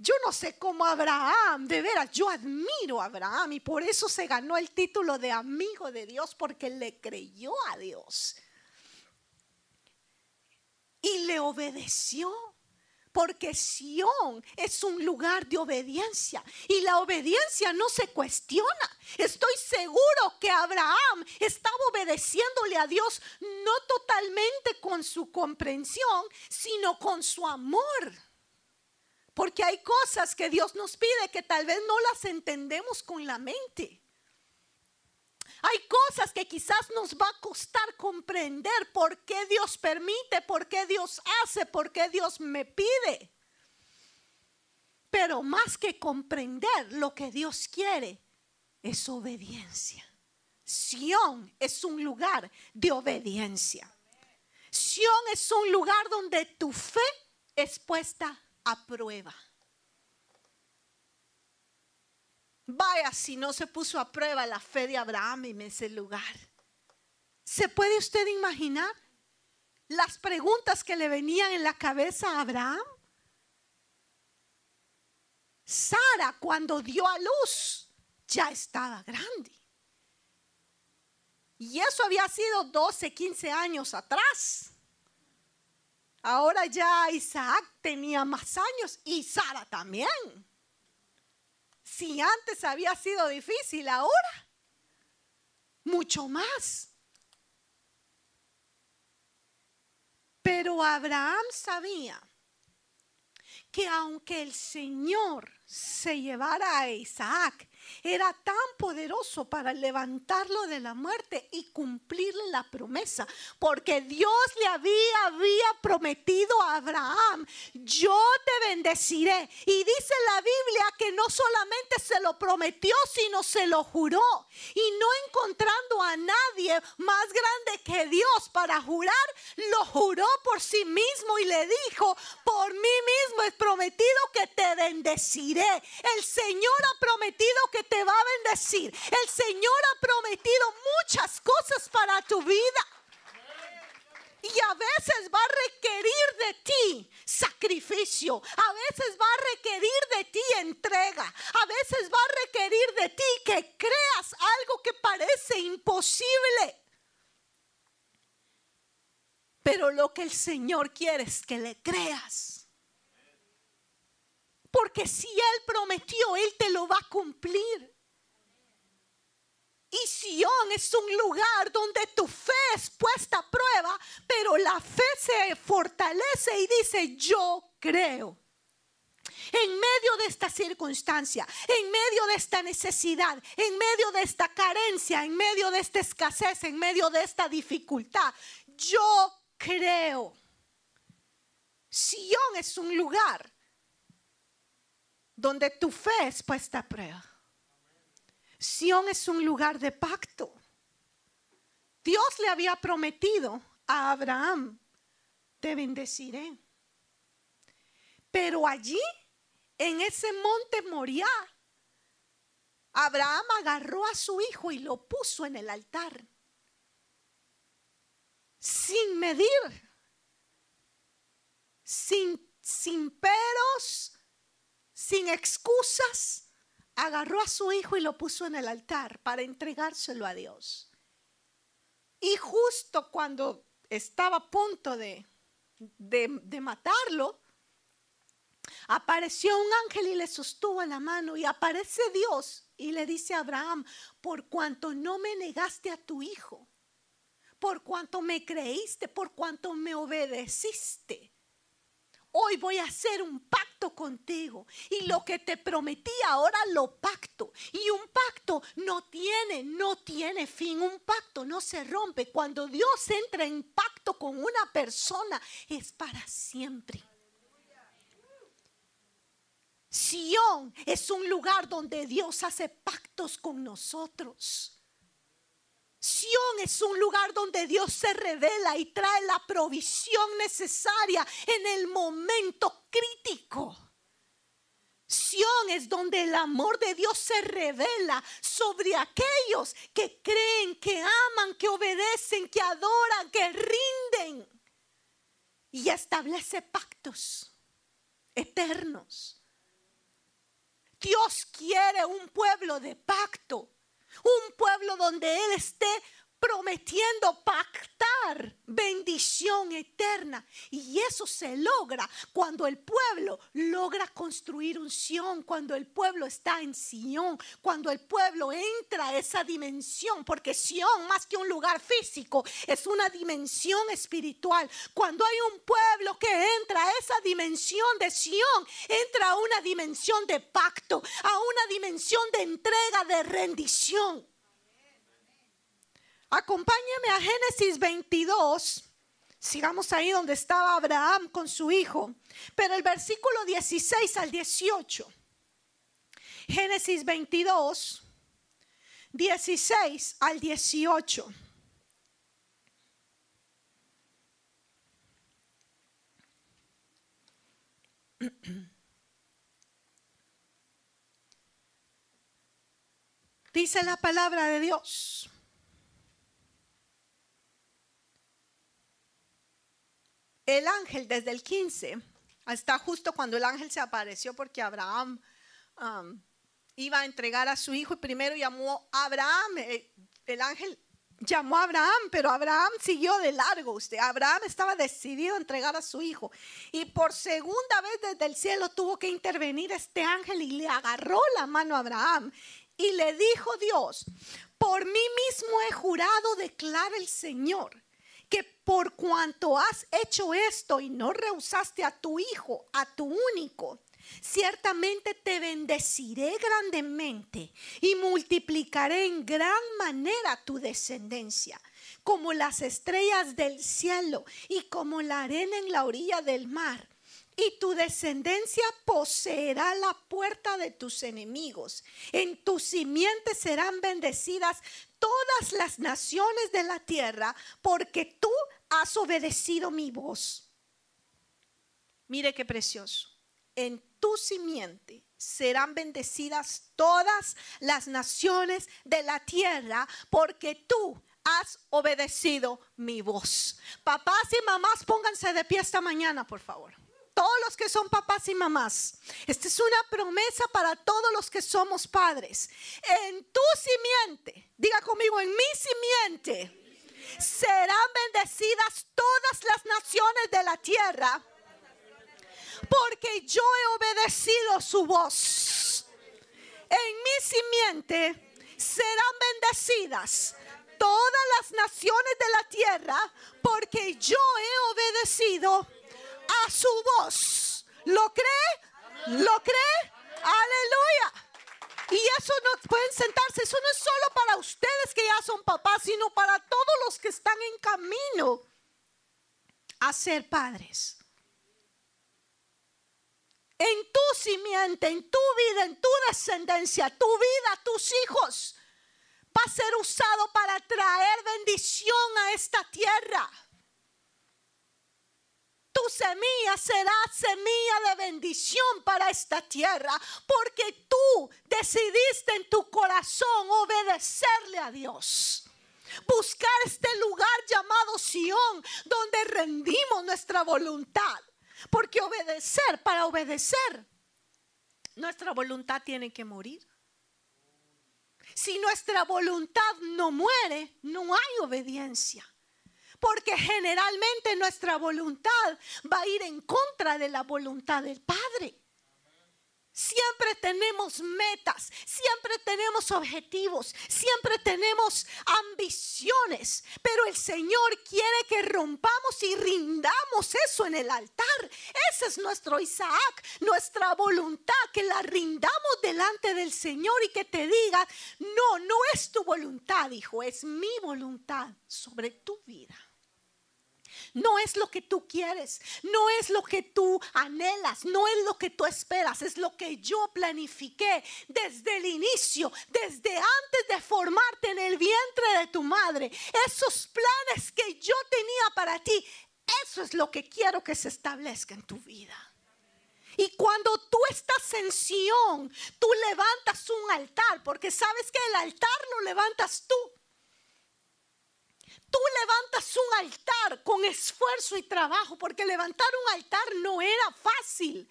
Yo no sé cómo Abraham, de veras, yo admiro a Abraham y por eso se ganó el título de amigo de Dios porque le creyó a Dios y le obedeció. Porque Sión es un lugar de obediencia y la obediencia no se cuestiona. Estoy seguro que Abraham estaba obedeciéndole a Dios no totalmente con su comprensión, sino con su amor. Porque hay cosas que Dios nos pide que tal vez no las entendemos con la mente. Hay cosas que quizás nos va a costar comprender por qué Dios permite, por qué Dios hace, por qué Dios me pide. Pero más que comprender lo que Dios quiere, es obediencia. Sión es un lugar de obediencia. Sión es un lugar donde tu fe es puesta a prueba. Vaya si no se puso a prueba la fe de Abraham en ese lugar. ¿Se puede usted imaginar las preguntas que le venían en la cabeza a Abraham? Sara cuando dio a luz ya estaba grande. Y eso había sido 12, 15 años atrás. Ahora ya Isaac tenía más años y Sara también. Si antes había sido difícil, ahora mucho más. Pero Abraham sabía que aunque el Señor se llevara a Isaac era tan poderoso para levantarlo de la muerte y cumplirle la promesa, porque Dios le había, había prometido a Abraham, yo te bendeciré. Y dice la Biblia que no solamente se lo prometió, sino se lo juró. Y no encontrando a nadie más grande que Dios para jurar, lo juró por sí mismo y le dijo, por mí mismo es prometido que te bendeciré. El Señor ha prometido que te va a bendecir. El Señor ha prometido muchas cosas para tu vida. Y a veces va a requerir de ti sacrificio. A veces va a requerir de ti entrega. A veces va a requerir de ti que creas algo que parece imposible. Pero lo que el Señor quiere es que le creas. Porque si Él prometió, Él te lo va a cumplir. Y Sion es un lugar donde tu fe es puesta a prueba, pero la fe se fortalece y dice, yo creo. En medio de esta circunstancia, en medio de esta necesidad, en medio de esta carencia, en medio de esta escasez, en medio de esta dificultad, yo creo. Sion es un lugar donde tu fe es puesta a prueba. Sión es un lugar de pacto. Dios le había prometido a Abraham, te bendeciré. Pero allí, en ese monte Moriah, Abraham agarró a su hijo y lo puso en el altar. Sin medir, sin, sin peros, sin excusas, agarró a su hijo y lo puso en el altar para entregárselo a Dios. Y justo cuando estaba a punto de, de, matarlo, apareció un ángel y le sostuvo la mano y aparece Dios y le dice a Abraham, por cuanto no me negaste a tu hijo, por cuanto me creíste, por cuanto me obedeciste. Hoy voy a hacer un pacto contigo y lo que te prometí ahora lo pacto. Y un pacto no tiene, no tiene fin. Un pacto no se rompe. Cuando Dios entra en pacto con una persona es para siempre. Sión es un lugar donde Dios hace pactos con nosotros. Sión es un lugar donde Dios se revela y trae la provisión necesaria en el momento crítico. Sión es donde el amor de Dios se revela sobre aquellos que creen, que aman, que obedecen, que adoran, que rinden. Y establece pactos eternos. Dios quiere un pueblo de pacto un pueblo donde Él esté prometiendo pactar bendición eterna. Y eso se logra cuando el pueblo logra construir un Sion, cuando el pueblo está en Sion, cuando el pueblo entra a esa dimensión, porque Sion más que un lugar físico es una dimensión espiritual. Cuando hay un pueblo que entra a esa dimensión de Sion, entra a una dimensión de pacto, a una dimensión de entrega, de rendición. Acompáñame a Génesis 22. Sigamos ahí donde estaba Abraham con su hijo. Pero el versículo 16 al 18. Génesis 22, 16 al 18. Dice la palabra de Dios. El ángel desde el 15 hasta justo cuando el ángel se apareció porque Abraham um, iba a entregar a su hijo y primero llamó a Abraham, eh, el, ángel llamó a Abraham, pero Abraham siguió de largo. Usted, Abraham estaba decidido a entregar a su hijo. Y por segunda vez desde el cielo tuvo que intervenir este ángel y le agarró la mano a Abraham. Y le dijo Dios, por mí mismo he jurado, declara el Señor, por cuanto has hecho esto y no rehusaste a tu hijo, a tu único, ciertamente te bendeciré grandemente y multiplicaré en gran manera tu descendencia, como las estrellas del cielo y como la arena en la orilla del mar y tu descendencia poseerá la puerta de tus enemigos. En tu simiente serán bendecidas todas las naciones de la tierra, porque tú has obedecido mi voz. Mire qué precioso. En tu simiente serán bendecidas todas las naciones de la tierra, porque tú has obedecido mi voz. Papás y mamás, pónganse de pie esta mañana, por favor todos los que son papás y mamás. Esta es una promesa para todos los que somos padres. En tu simiente, diga conmigo, en mi simiente serán bendecidas todas las naciones de la tierra, porque yo he obedecido su voz. En mi simiente serán bendecidas todas las naciones de la tierra, porque yo he obedecido a su voz. ¿Lo cree? ¿Lo cree? Aleluya. Y eso no pueden sentarse, eso no es solo para ustedes que ya son papás, sino para todos los que están en camino a ser padres. En tu simiente, en tu vida, en tu descendencia, tu vida, tus hijos, va a ser usado para traer bendición a esta tierra tu semilla será semilla de bendición para esta tierra, porque tú decidiste en tu corazón obedecerle a Dios. Buscar este lugar llamado Sión, donde rendimos nuestra voluntad. Porque obedecer, para obedecer, nuestra voluntad tiene que morir. Si nuestra voluntad no muere, no hay obediencia porque generalmente nuestra voluntad va a ir en contra de la voluntad del Padre. Siempre tenemos metas, siempre tenemos objetivos, siempre tenemos ambiciones, pero el Señor quiere que rompamos y rindamos eso en el altar. Ese es nuestro Isaac, nuestra voluntad, que la rindamos delante del Señor y que te diga, no, no es tu voluntad, hijo, es mi voluntad sobre tu vida. No es lo que tú quieres, no es lo que tú anhelas, no es lo que tú esperas, es lo que yo planifiqué desde el inicio, desde antes de formarte en el vientre de tu madre. Esos planes que yo tenía para ti, eso es lo que quiero que se establezca en tu vida. Y cuando tú estás en Sion, tú levantas un altar, porque sabes que el altar lo levantas tú tú levantas un altar con esfuerzo y trabajo, porque levantar un altar no era fácil.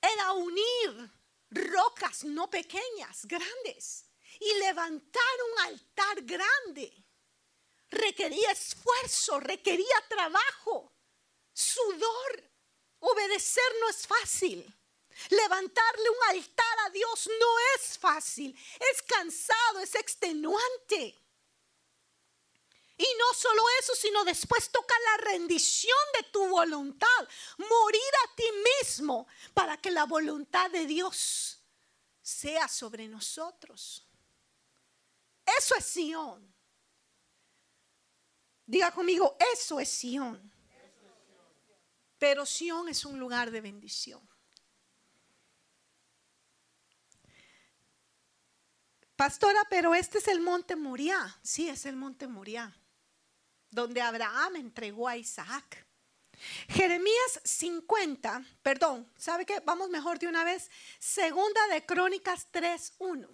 Era unir rocas no pequeñas, grandes. Y levantar un altar grande requería esfuerzo, requería trabajo, sudor. Obedecer no es fácil. Levantarle un altar a Dios no es fácil. Es cansado, es extenuante. Y no solo eso, sino después toca la rendición de tu voluntad, morir a ti mismo para que la voluntad de Dios sea sobre nosotros. Eso es Sión. Diga conmigo, eso es Sión. Pero Sión es un lugar de bendición. Pastora, pero este es el monte Moriah. Sí, es el monte Moriah donde Abraham entregó a Isaac. Jeremías 50, perdón, ¿sabe qué? Vamos mejor de una vez. Segunda de Crónicas 3.1.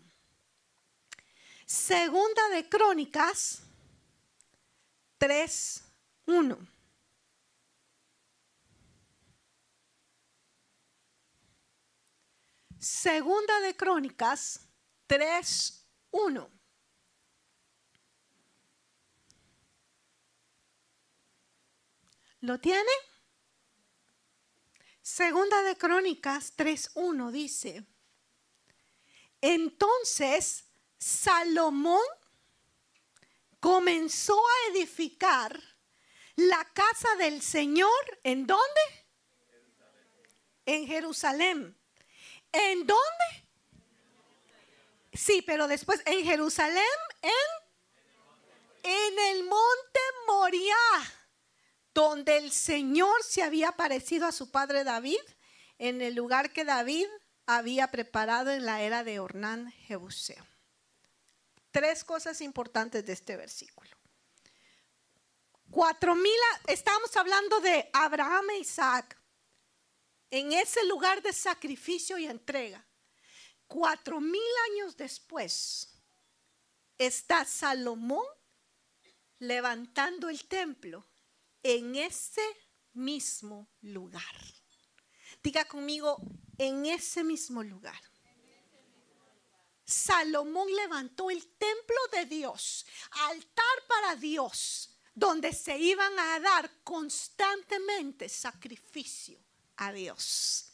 Segunda de Crónicas 3.1. Segunda de Crónicas 3.1. ¿Lo tiene? Segunda de Crónicas 3.1 dice, entonces Salomón comenzó a edificar la casa del Señor. ¿En dónde? En Jerusalén. ¿En dónde? Sí, pero después en Jerusalén, en, en el monte Moriah donde el Señor se había aparecido a su padre David, en el lugar que David había preparado en la era de Ornán Jebuseo. Tres cosas importantes de este versículo. Cuatro mil, estamos hablando de Abraham e Isaac, en ese lugar de sacrificio y entrega. Cuatro mil años después está Salomón levantando el templo en ese mismo lugar. Diga conmigo, en ese mismo lugar. Salomón levantó el templo de Dios, altar para Dios, donde se iban a dar constantemente sacrificio a Dios.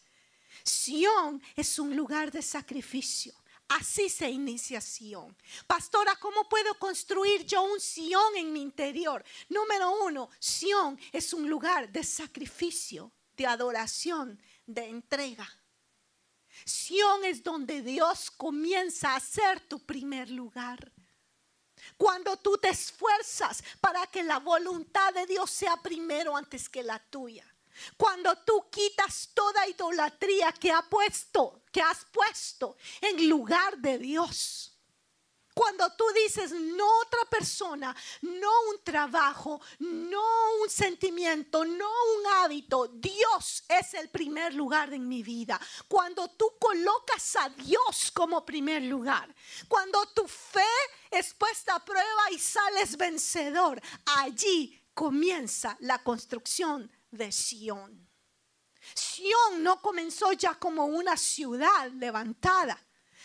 Sión es un lugar de sacrificio. Así se inicia Sion. Pastora, ¿cómo puedo construir yo un Sion en mi interior? Número uno, Sion es un lugar de sacrificio, de adoración, de entrega. Sion es donde Dios comienza a ser tu primer lugar. Cuando tú te esfuerzas para que la voluntad de Dios sea primero antes que la tuya. Cuando tú quitas toda idolatría que ha puesto, que has puesto en lugar de Dios. Cuando tú dices no otra persona, no un trabajo, no un sentimiento, no un hábito, Dios es el primer lugar en mi vida. Cuando tú colocas a Dios como primer lugar, cuando tu fe es puesta a prueba y sales vencedor, allí comienza la construcción de Sión. Sión no comenzó ya como una ciudad levantada.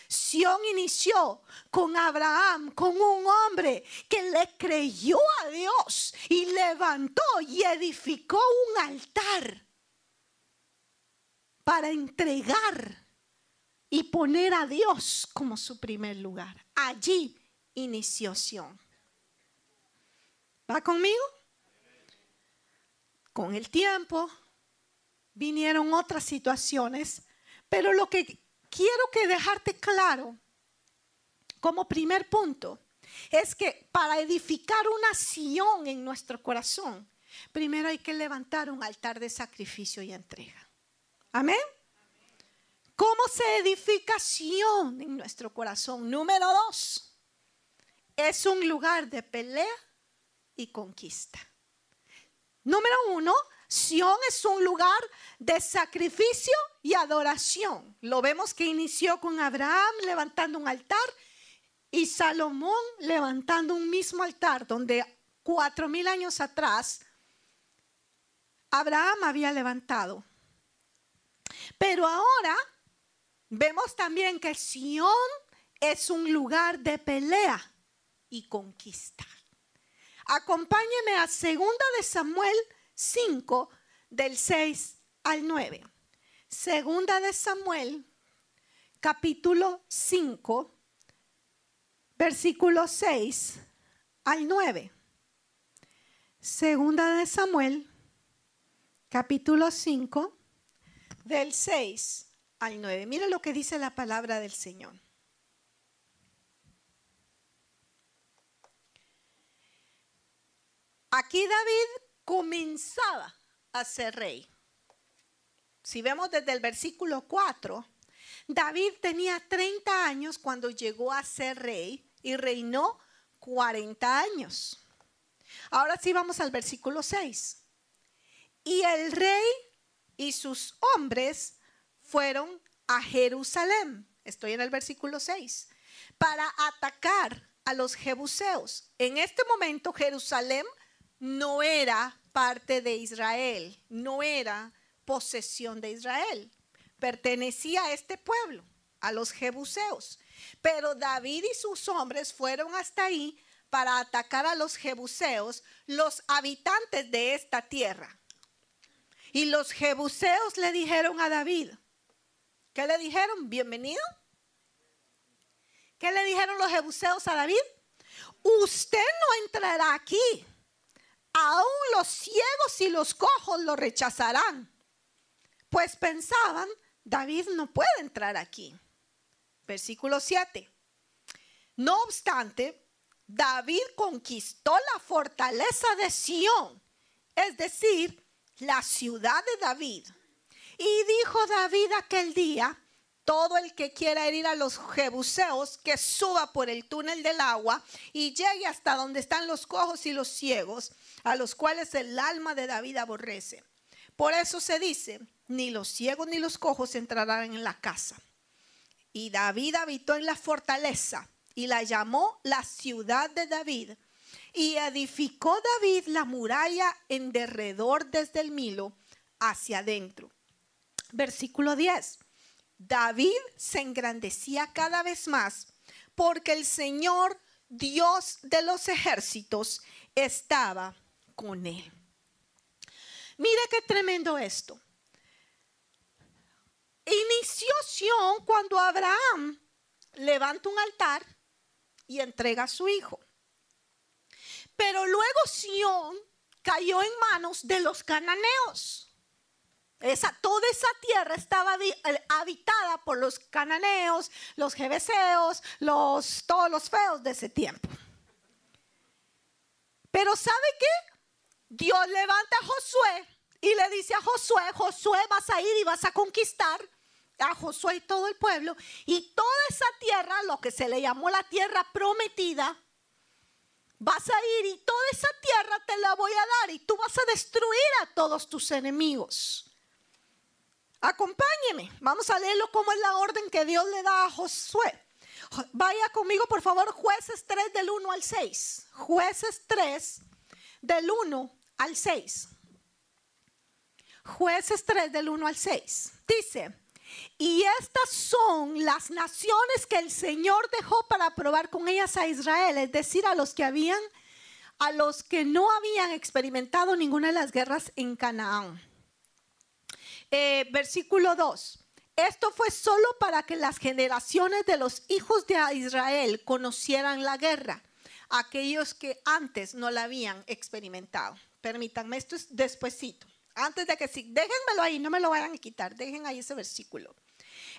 Sión inició con Abraham, con un hombre que le creyó a Dios y levantó y edificó un altar. para entregar y poner a Dios como su primer lugar. Allí inició Sion. ¿Va conmigo? Con el tiempo vinieron otras situaciones, pero lo que quiero que dejarte claro como primer punto es que para edificar una Sion en nuestro corazón, primero hay que levantar un altar de sacrificio y entrega. Amén. ¿Cómo se edifica Sion en nuestro corazón? Número dos, es un lugar de pelea y conquista. Número uno, Sion es un lugar de sacrificio y adoración. Lo vemos que inició con Abraham levantando un altar y Salomón levantando un mismo altar donde cuatro mil años atrás Abraham había levantado. Pero ahora vemos también que Sion es un lugar de pelea y conquista. Acompáñeme a segunda de Samuel 5 del 6 al 9. Segunda de Samuel capítulo 5 versículo 6 al 9. Segunda de Samuel, capítulo 5, del 6 al 9. Mira lo que dice la palabra del Señor. Aquí David comenzaba a ser rey. Si vemos desde el versículo 4, David tenía 30 años cuando llegó a ser rey y reinó 40 años. Ahora sí vamos al versículo 6. Y el rey y sus hombres fueron a Jerusalén. Estoy en el versículo 6. Para atacar a los jebuseos. En este momento Jerusalén no era parte de Israel, no era posesión de Israel. Pertenecía a este pueblo, a los jebuseos. Pero David y sus hombres fueron hasta ahí para atacar a los jebuseos, los habitantes de esta tierra. Y los jebuseos le dijeron a David, ¿qué le dijeron? Bienvenido. ¿Qué le dijeron los jebuseos a David? Usted no entrará aquí. Aún los ciegos y los cojos lo rechazarán. Pues pensaban, David no puede entrar aquí. Versículo 7. No obstante, David conquistó la fortaleza de Sión, es decir, la ciudad de David. Y dijo David aquel día, todo el que quiera ir a los jebuseos, que suba por el túnel del agua y llegue hasta donde están los cojos y los ciegos, a los cuales el alma de David aborrece. Por eso se dice, ni los ciegos ni los cojos entrarán en la casa. Y David habitó en la fortaleza y la llamó la ciudad de David. Y edificó David la muralla en derredor desde el Milo hacia adentro. Versículo 10. David se engrandecía cada vez más porque el Señor, Dios de los ejércitos, estaba con él. Mire qué tremendo esto. Inició Sión cuando Abraham levanta un altar y entrega a su hijo. Pero luego Sión cayó en manos de los cananeos. Esa, toda esa tierra estaba habitada por los cananeos, los jebeseos, los, todos los feos de ese tiempo. Pero ¿sabe qué? Dios levanta a Josué y le dice a Josué, Josué vas a ir y vas a conquistar a Josué y todo el pueblo. Y toda esa tierra, lo que se le llamó la tierra prometida, vas a ir y toda esa tierra te la voy a dar y tú vas a destruir a todos tus enemigos. Acompáñeme, vamos a leerlo como es la orden que Dios le da a Josué. Vaya conmigo, por favor, jueces 3 del 1 al 6. Jueces 3 del 1 al 6. Jueces 3 del 1 al 6. Dice, y estas son las naciones que el Señor dejó para probar con ellas a Israel, es decir, a los que habían, a los que no habían experimentado ninguna de las guerras en Canaán. Eh, versículo 2. Esto fue solo para que las generaciones de los hijos de Israel conocieran la guerra, aquellos que antes no la habían experimentado. Permítanme, esto es despuesito. Antes de que sí, déjenmelo ahí, no me lo vayan a quitar, dejen ahí ese versículo.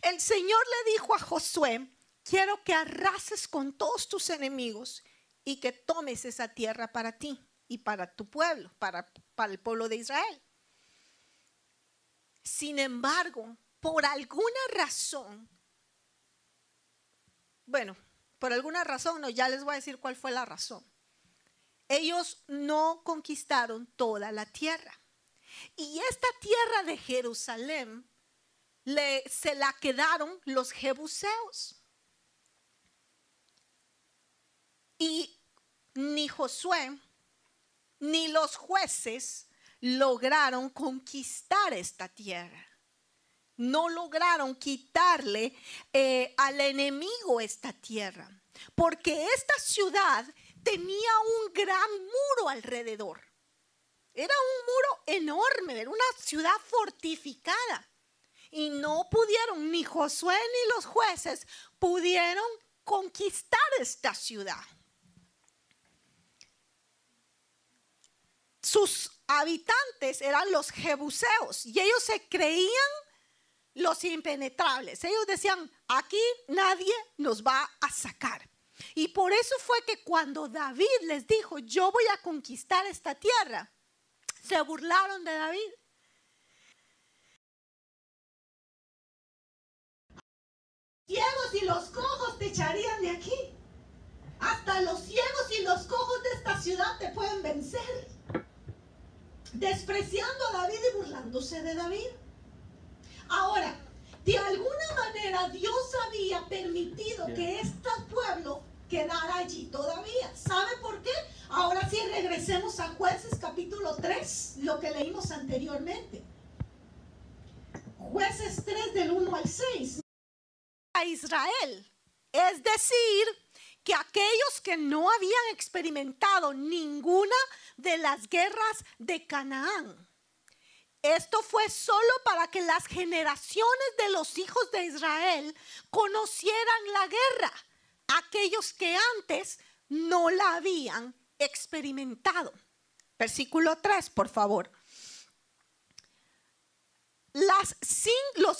El Señor le dijo a Josué, quiero que arrases con todos tus enemigos y que tomes esa tierra para ti y para tu pueblo, para, para el pueblo de Israel. Sin embargo, por alguna razón, bueno, por alguna razón, no, ya les voy a decir cuál fue la razón. Ellos no conquistaron toda la tierra. Y esta tierra de Jerusalén se la quedaron los jebuseos. Y ni Josué ni los jueces lograron conquistar esta tierra no lograron quitarle eh, al enemigo esta tierra, porque esta ciudad tenía un gran muro alrededor. Era un muro enorme, era una ciudad fortificada. Y no pudieron, ni Josué ni los jueces pudieron conquistar esta ciudad. Sus habitantes eran los jebuseos y ellos se creían los impenetrables. Ellos decían, aquí nadie nos va a sacar. Y por eso fue que cuando David les dijo, yo voy a conquistar esta tierra, se burlaron de David. Ciegos y los cojos te echarían de aquí. Hasta los ciegos y los cojos de esta ciudad te pueden vencer. Despreciando a David y burlándose de David. Ahora, de alguna manera Dios había permitido que este pueblo quedara allí todavía. ¿Sabe por qué? Ahora sí regresemos a jueces capítulo 3, lo que leímos anteriormente. Jueces 3 del 1 al 6. A Israel. Es decir, que aquellos que no habían experimentado ninguna de las guerras de Canaán esto fue solo para que las generaciones de los hijos de Israel conocieran la guerra, aquellos que antes no la habían experimentado. Versículo 3, por favor. Los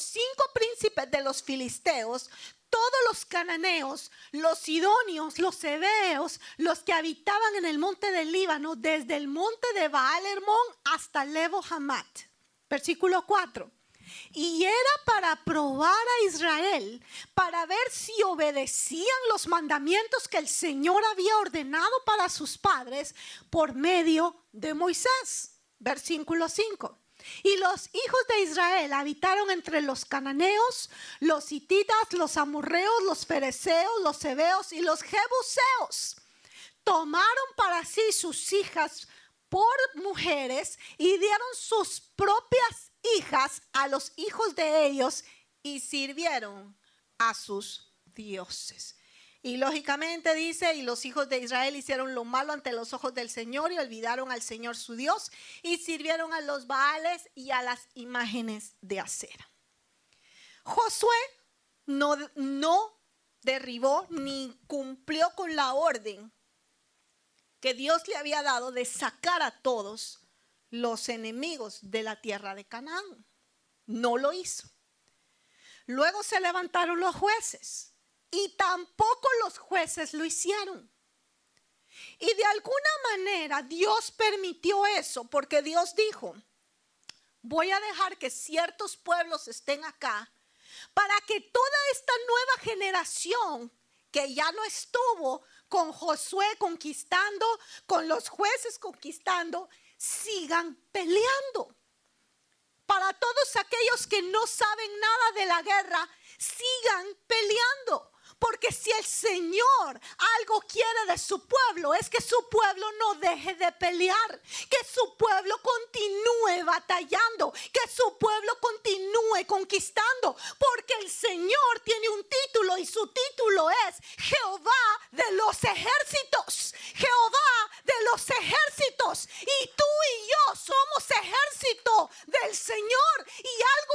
cinco príncipes de los filisteos, todos los cananeos, los sidonios, los hebeos, los que habitaban en el monte del Líbano, desde el monte de Baal Hermón hasta Lebo Hamat Versículo 4. Y era para probar a Israel, para ver si obedecían los mandamientos que el Señor había ordenado para sus padres por medio de Moisés. Versículo 5. Y los hijos de Israel habitaron entre los cananeos, los hititas, los amorreos, los fereceos, los hebeos y los jebuseos. Tomaron para sí sus hijas por mujeres y dieron sus propias hijas a los hijos de ellos y sirvieron a sus dioses. Y lógicamente dice, y los hijos de Israel hicieron lo malo ante los ojos del Señor y olvidaron al Señor su Dios y sirvieron a los Baales y a las imágenes de acera. Josué no, no derribó ni cumplió con la orden que Dios le había dado de sacar a todos los enemigos de la tierra de Canaán. No lo hizo. Luego se levantaron los jueces y tampoco los jueces lo hicieron. Y de alguna manera Dios permitió eso porque Dios dijo, voy a dejar que ciertos pueblos estén acá para que toda esta nueva generación que ya no estuvo con Josué conquistando, con los jueces conquistando, sigan peleando. Para todos aquellos que no saben nada de la guerra, sigan peleando. Porque si el Señor algo quiere de su pueblo, es que su pueblo no deje de pelear, que su pueblo continúe batallando, que su pueblo continúe conquistando, porque el Señor tiene un título y su título es Jehová de los ejércitos, Jehová de los ejércitos. Y tú y yo somos ejército del Señor. Y algo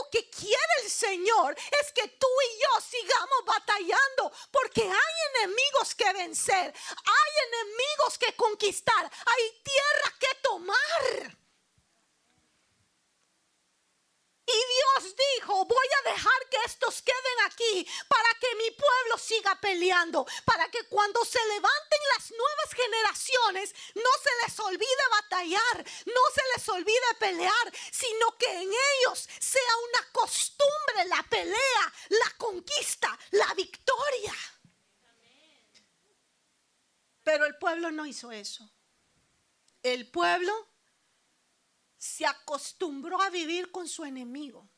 mayor es que tú y yo sigamos batallando porque hay enemigos que vencer, hay enemigos que conquistar, hay tierra que tomar. Y Dios dijo, voy a dejar que estos queden aquí para que mi pueblo siga peleando, para que cuando se levanten las nuevas generaciones no se les olvide batallar, no se les olvide pelear, sino que en ellos sea una costumbre la pelea, la conquista, la victoria. Pero el pueblo no hizo eso. El pueblo se acostumbró a vivir con su enemigo.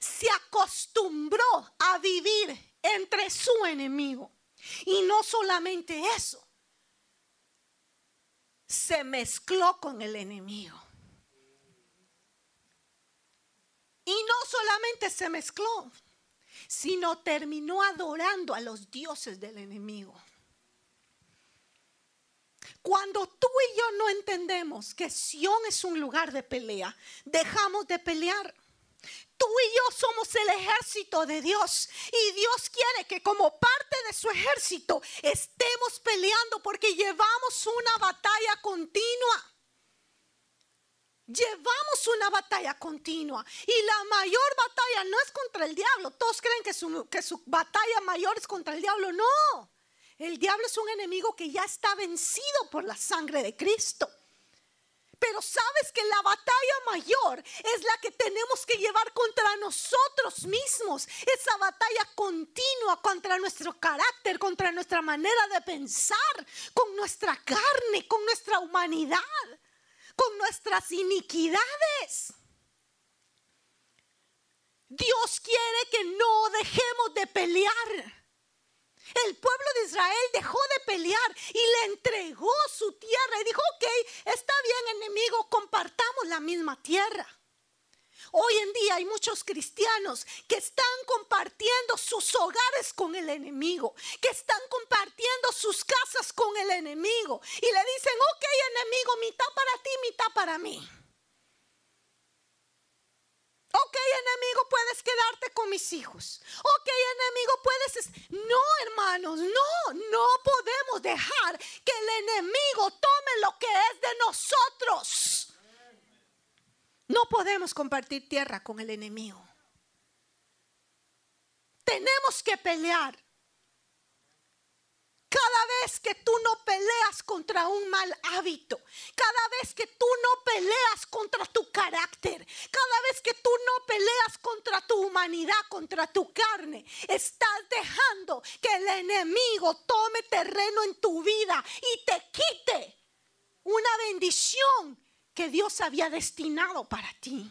Se acostumbró a vivir entre su enemigo. Y no solamente eso, se mezcló con el enemigo. Y no solamente se mezcló, sino terminó adorando a los dioses del enemigo. Cuando tú y yo no entendemos que Sión es un lugar de pelea, dejamos de pelear. Tú y yo somos el ejército de Dios y Dios quiere que como parte de su ejército estemos peleando porque llevamos una batalla continua. Llevamos una batalla continua y la mayor batalla no es contra el diablo. Todos creen que su, que su batalla mayor es contra el diablo. No. El diablo es un enemigo que ya está vencido por la sangre de Cristo. Pero sabes que la batalla mayor es la que tenemos que llevar contra nosotros mismos. Esa batalla continua contra nuestro carácter, contra nuestra manera de pensar, con nuestra carne, con nuestra humanidad, con nuestras iniquidades. Dios quiere que no dejemos de pelear. El pueblo de Israel dejó de pelear y le entregó su tierra y dijo, ok, está bien enemigo, compartamos la misma tierra. Hoy en día hay muchos cristianos que están compartiendo sus hogares con el enemigo, que están compartiendo sus casas con el enemigo y le dicen, ok enemigo, mitad para ti, mitad para mí. Ok, enemigo, puedes quedarte con mis hijos. Ok, enemigo, puedes... No, hermanos, no, no podemos dejar que el enemigo tome lo que es de nosotros. No podemos compartir tierra con el enemigo. Tenemos que pelear cada vez que tú no peleas contra un mal hábito, cada vez que tú no peleas contra tu carácter, cada vez que tú no peleas contra tu humanidad, contra tu carne, estás dejando que el enemigo tome terreno en tu vida y te quite una bendición que Dios había destinado para ti.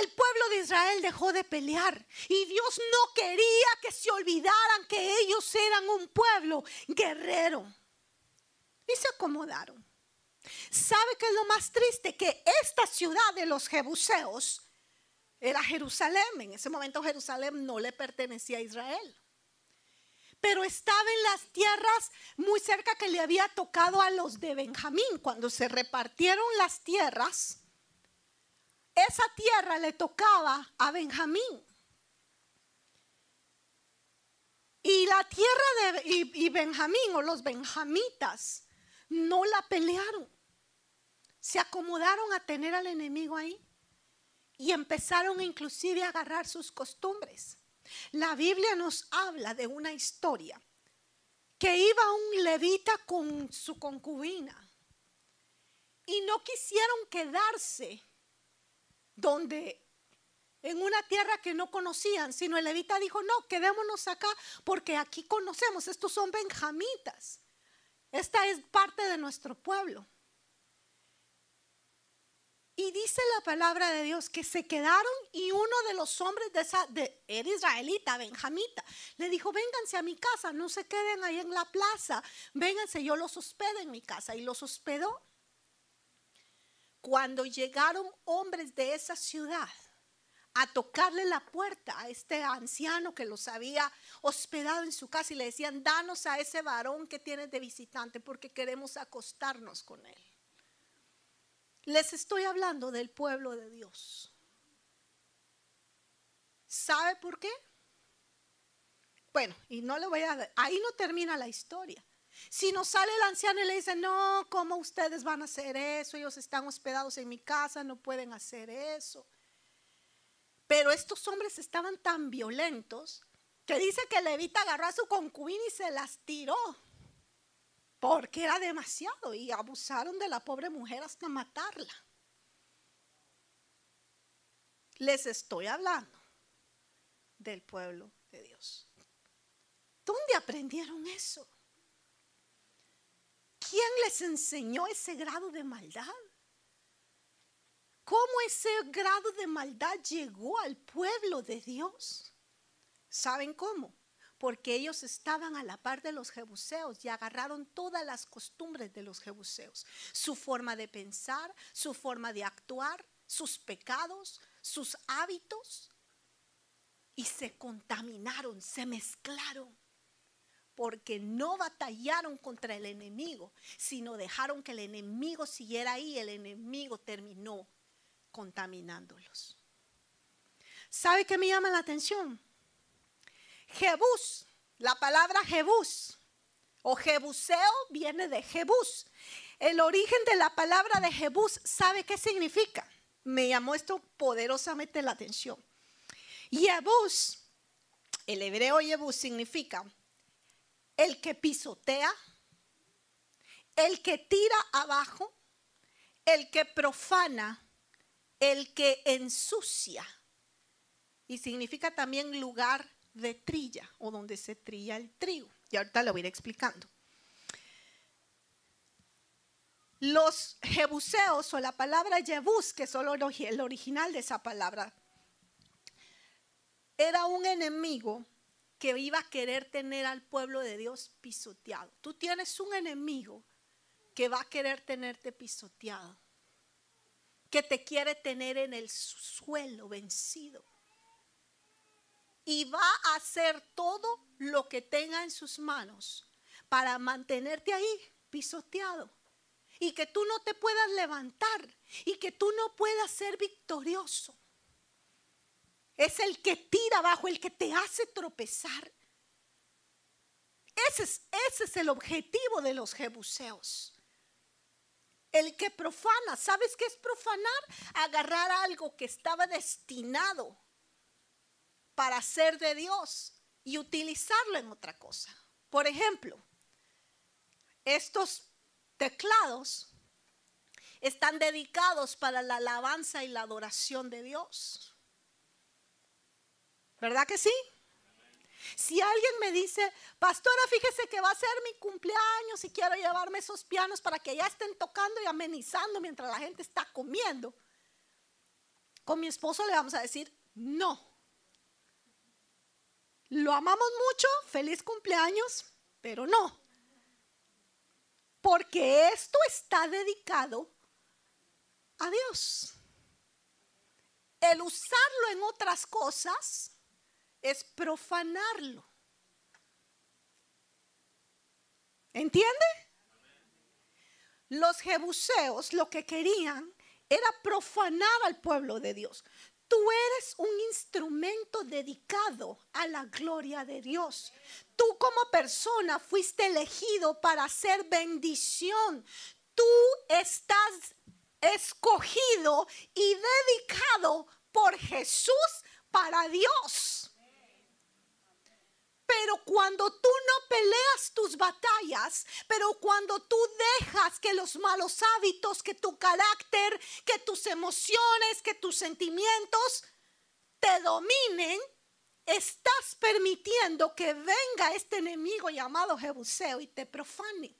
El pueblo de Israel dejó de pelear y Dios no quería que se olvidaran que ellos eran un pueblo guerrero. Y se acomodaron. ¿Sabe qué es lo más triste? Que esta ciudad de los jebuseos era Jerusalén. En ese momento Jerusalén no le pertenecía a Israel. Pero estaba en las tierras muy cerca que le había tocado a los de Benjamín. Cuando se repartieron las tierras, esa tierra le tocaba a Benjamín. Y la tierra de y, Benjamín o los benjamitas no la pelearon. Se acomodaron a tener al enemigo ahí y empezaron inclusive a agarrar sus costumbres. La Biblia nos habla de una historia que iba un levita con su concubina y no quisieron quedarse donde en una tierra que no conocían, sino el levita dijo, no, quedémonos acá porque aquí conocemos, estos son benjamitas, esta es parte de nuestro pueblo. Y dice la palabra de Dios que se quedaron y uno de los hombres de esa, de, era israelita, benjamita, le dijo, vénganse a mi casa, no se queden ahí en la plaza, vénganse, yo los hospedo en mi casa. Y los hospedó cuando llegaron hombres de esa ciudad a tocarle la puerta a este anciano que los había hospedado en su casa y le decían, danos a ese varón que tienes de visitante porque queremos acostarnos con él. Les estoy hablando del pueblo de Dios. ¿Sabe por qué? Bueno, y no le voy a... Ahí no termina la historia. Si nos sale el anciano y le dice, no, ¿cómo ustedes van a hacer eso? Ellos están hospedados en mi casa, no pueden hacer eso. Pero estos hombres estaban tan violentos que dice que Levita agarró a su concubina y se las tiró. Porque era demasiado y abusaron de la pobre mujer hasta matarla. Les estoy hablando del pueblo de Dios. ¿Dónde aprendieron eso? ¿Quién les enseñó ese grado de maldad? ¿Cómo ese grado de maldad llegó al pueblo de Dios? ¿Saben cómo? Porque ellos estaban a la par de los jebuseos y agarraron todas las costumbres de los jebuseos. Su forma de pensar, su forma de actuar, sus pecados, sus hábitos. Y se contaminaron, se mezclaron porque no batallaron contra el enemigo, sino dejaron que el enemigo siguiera ahí, el enemigo terminó contaminándolos. ¿Sabe qué me llama la atención? Jebús, la palabra Jebús o Jebuseo viene de Jebús. El origen de la palabra de Jebús, ¿sabe qué significa? Me llamó esto poderosamente la atención. Jebús, el hebreo Jebús significa el que pisotea, el que tira abajo, el que profana, el que ensucia. Y significa también lugar de trilla o donde se trilla el trigo. Y ahorita lo voy a ir explicando. Los jebuseos o la palabra jebus, que es el original de esa palabra, era un enemigo que iba a querer tener al pueblo de Dios pisoteado. Tú tienes un enemigo que va a querer tenerte pisoteado, que te quiere tener en el suelo vencido. Y va a hacer todo lo que tenga en sus manos para mantenerte ahí pisoteado. Y que tú no te puedas levantar y que tú no puedas ser victorioso. Es el que tira abajo, el que te hace tropezar. Ese es, el objetivo de los jebuseos. El que profana, ¿sabes qué es profanar? Agarrar algo que estaba destinado para ser de Dios y utilizarlo en otra cosa. Por ejemplo, estos teclados están dedicados para la alabanza y la adoración de Dios. ¿Verdad que sí? Si alguien me dice, pastora, fíjese que va a ser mi cumpleaños y quiero llevarme esos pianos para que ya estén tocando y amenizando mientras la gente está comiendo, con mi esposo le vamos a decir, no. Lo amamos mucho, feliz cumpleaños, pero no. Porque esto está dedicado a Dios. El usarlo en otras cosas es profanarlo. ¿Entiende? Los jebuseos lo que querían era profanar al pueblo de Dios. Tú eres un instrumento dedicado a la gloria de Dios. Tú como persona fuiste elegido para hacer bendición. Tú estás escogido y dedicado por Jesús para Dios. Pero cuando tú no peleas tus batallas, pero cuando tú dejas que los malos hábitos, que tu carácter, que tus emociones, que tus sentimientos te dominen, estás permitiendo que venga este enemigo llamado Jebuseo y te profane.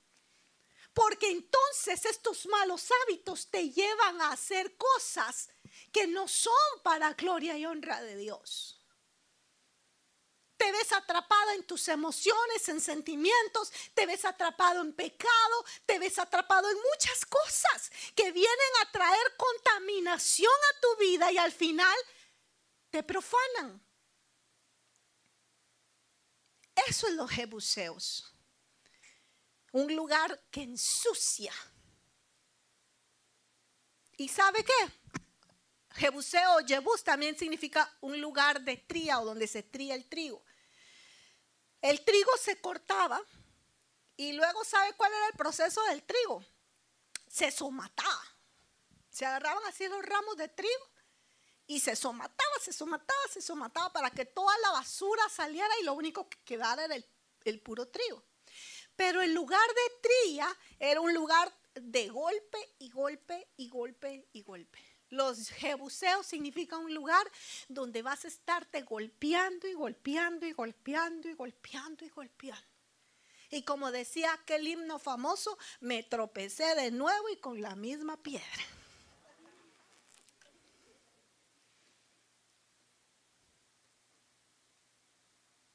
Porque entonces estos malos hábitos te llevan a hacer cosas que no son para gloria y honra de Dios te ves atrapado en tus emociones, en sentimientos, te ves atrapado en pecado, te ves atrapado en muchas cosas que vienen a traer contaminación a tu vida y al final te profanan. Eso es los jebuseos. Un lugar que ensucia. ¿Y sabe qué? Jebuseo o Jebus también significa un lugar de tría o donde se tría el trigo. El trigo se cortaba y luego, ¿sabe cuál era el proceso del trigo? Se somataba. Se agarraban así los ramos de trigo y se somataba, se somataba, se somataba para que toda la basura saliera y lo único que quedara era el, puro trigo. Pero el lugar de tría era un lugar de golpe y golpe y golpe y golpe. Los jebuseos significan un lugar donde vas a estarte golpeando y golpeando y golpeando y golpeando y golpeando. Y como decía aquel himno famoso, me tropecé de nuevo y con la misma piedra.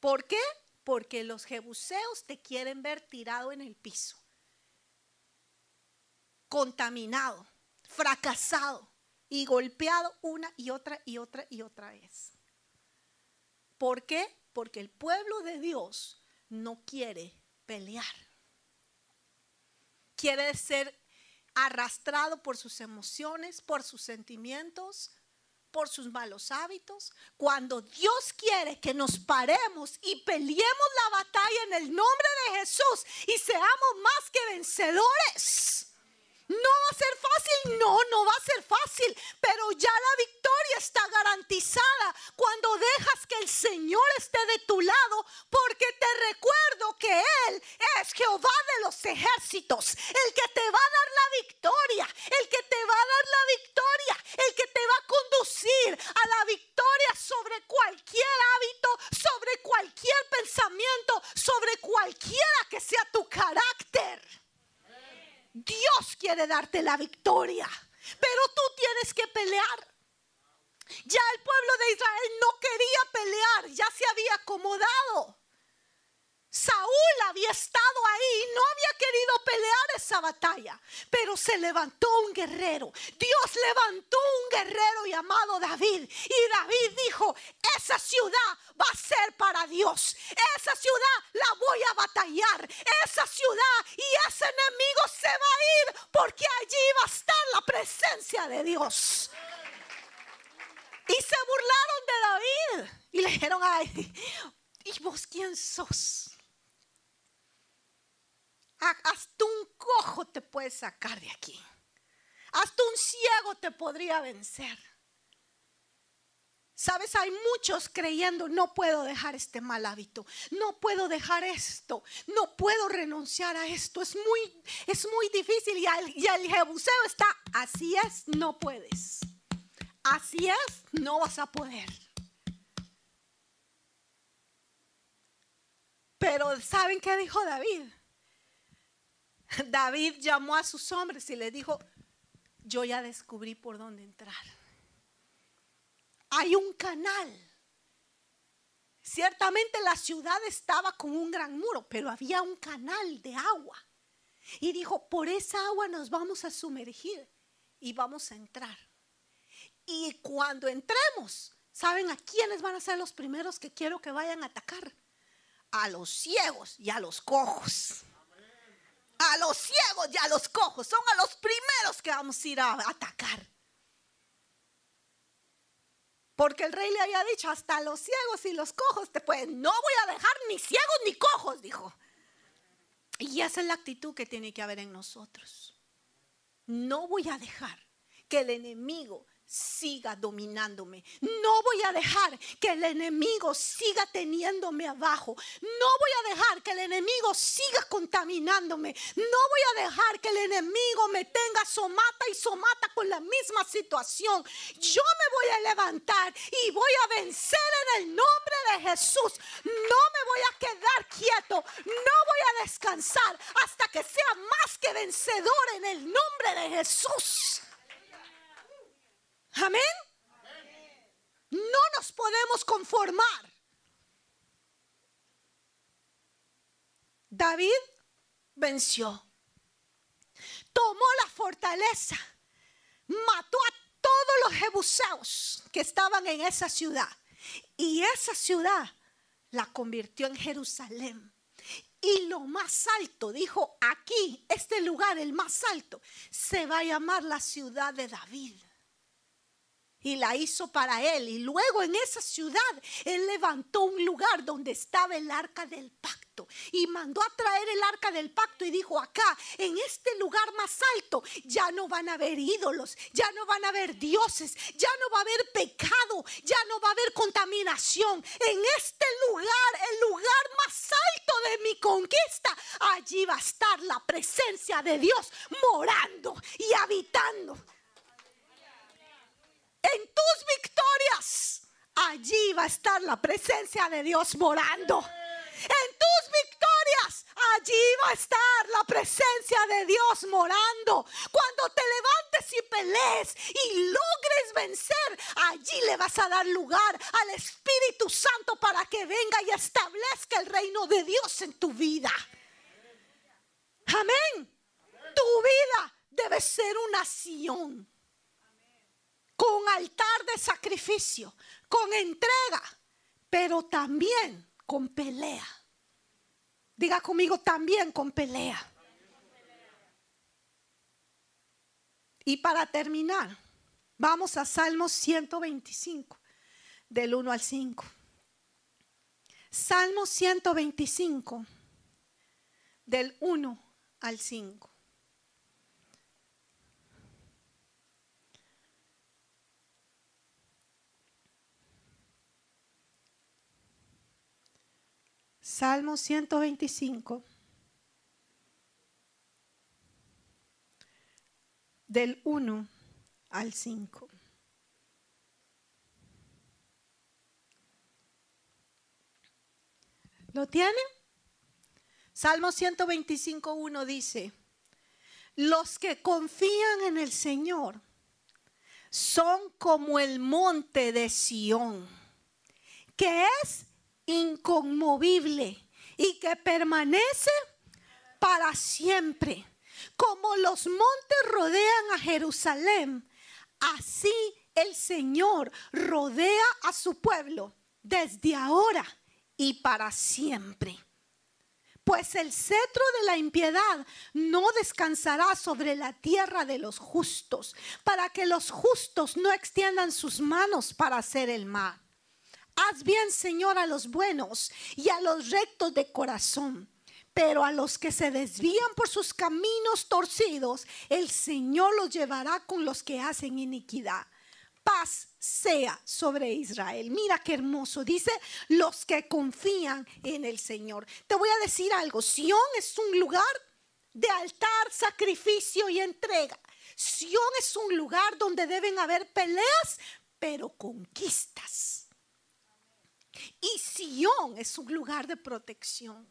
¿Por qué? Porque los jebuseos te quieren ver tirado en el piso, contaminado, fracasado y golpeado una y otra y otra y otra vez. ¿Por qué? Porque el pueblo de Dios no quiere pelear. Quiere ser arrastrado por sus emociones, por sus sentimientos, por sus malos hábitos. Cuando Dios quiere que nos paremos y peleemos la batalla en el nombre de Jesús y seamos más que vencedores. No va a ser fácil, no, no va a ser fácil, pero ya la victoria está garantizada cuando dejas que el Señor esté de tu lado, porque te recuerdo que Él es Jehová de los ejércitos, el que te va a dar la victoria, el que te va a dar la victoria, el que te va a conducir a la victoria sobre cualquier hábito, sobre cualquier pensamiento, sobre cualquiera que sea tu carácter. Dios quiere darte la victoria, pero tú tienes que pelear. Ya el pueblo de Israel no quería pelear, ya se había acomodado. Saúl había estado ahí no había querido pelear esa batalla, pero se levantó un guerrero. Dios levantó un guerrero llamado David y David dijo, esa ciudad va a ser para Dios. Esa ciudad la voy a batallar. Esa ciudad y ese enemigo se va a ir porque allí va a estar la presencia de Dios. Y se burlaron de David y le dijeron, ay, ¿y vos quién sos? Hasta un cojo te puede sacar de aquí. Hasta un ciego te podría vencer. Sabes, hay muchos creyendo, no puedo dejar este mal hábito, no puedo dejar esto, no puedo renunciar a esto, es muy, es muy difícil y el, y el jebuseo está, así es, no puedes, así es, no vas a poder. Pero ¿saben qué dijo David? David llamó a sus hombres y le dijo, yo ya descubrí por dónde entrar. Hay un canal. Ciertamente la ciudad estaba con un gran muro, pero había un canal de agua. Y dijo, por esa agua nos vamos a sumergir y vamos a entrar. Y cuando entremos, ¿saben a quiénes van a ser los primeros que quiero que vayan a atacar? A los ciegos y a los cojos a los ciegos y a los cojos. Son a los primeros que vamos a ir a atacar. Porque el rey le había dicho, hasta los ciegos y los cojos te pueden. No voy a dejar ni ciegos ni cojos, dijo. Y esa es la actitud que tiene que haber en nosotros. No voy a dejar que el enemigo siga dominándome. No voy a dejar que el enemigo siga teniéndome abajo. No voy a dejar que el enemigo siga contaminándome. No voy a dejar que el enemigo me tenga somata y somata con la misma situación. Yo me voy a levantar y voy a vencer en el nombre de Jesús. No me voy a quedar quieto. No voy a descansar hasta que sea más que vencedor en el nombre de Jesús. Amén. No nos podemos conformar. David venció. Tomó la fortaleza. Mató a todos los jebuseos que estaban en esa ciudad. Y esa ciudad la convirtió en Jerusalén. Y lo más alto, dijo, aquí, este lugar, el más alto, se va a llamar la ciudad de David y la hizo para él. Y luego en esa ciudad él levantó un lugar donde estaba el arca del pacto y mandó a traer el arca del pacto y dijo acá, en este lugar más alto, ya no van a haber ídolos, ya no van a haber dioses, ya no va a haber pecado, ya no va a haber contaminación. En este lugar, el lugar más alto de mi conquista, allí va a estar la presencia de Dios morando y habitando en tus victorias, allí va a estar la presencia de Dios morando. En tus victorias, allí va a estar la presencia de Dios morando. Cuando te levantes y pelees y logres vencer, allí le vas a dar lugar al Espíritu Santo para que venga y establezca el reino de Dios en tu vida. Amén. Tu vida debe ser una acción con altar de sacrificio, con entrega, pero también con pelea. Diga conmigo también con pelea. Y para terminar, vamos a Salmos 125, del 1 al 5. Salmo 125, del 1 al 5. Salmo 125, del 1 al 5. ¿Lo tienen? Salmo 125, 1 dice, los que confían en el Señor son como el monte de Sión, que es inconmovible y que permanece para siempre. Como los montes rodean a Jerusalén, así el Señor rodea a su pueblo desde ahora y para siempre. Pues el cetro de la impiedad no descansará sobre la tierra de los justos, para que los justos no extiendan sus manos para hacer el mal. Haz bien, Señor, a los buenos y a los rectos de corazón. Pero a los que se desvían por sus caminos torcidos, el Señor los llevará con los que hacen iniquidad. Paz sea sobre Israel. Mira qué hermoso. Dice los que confían en el Señor. Te voy a decir algo. Sión es un lugar de altar, sacrificio y entrega. Sión es un lugar donde deben haber peleas, pero conquistas. Y Sion es un lugar de protección.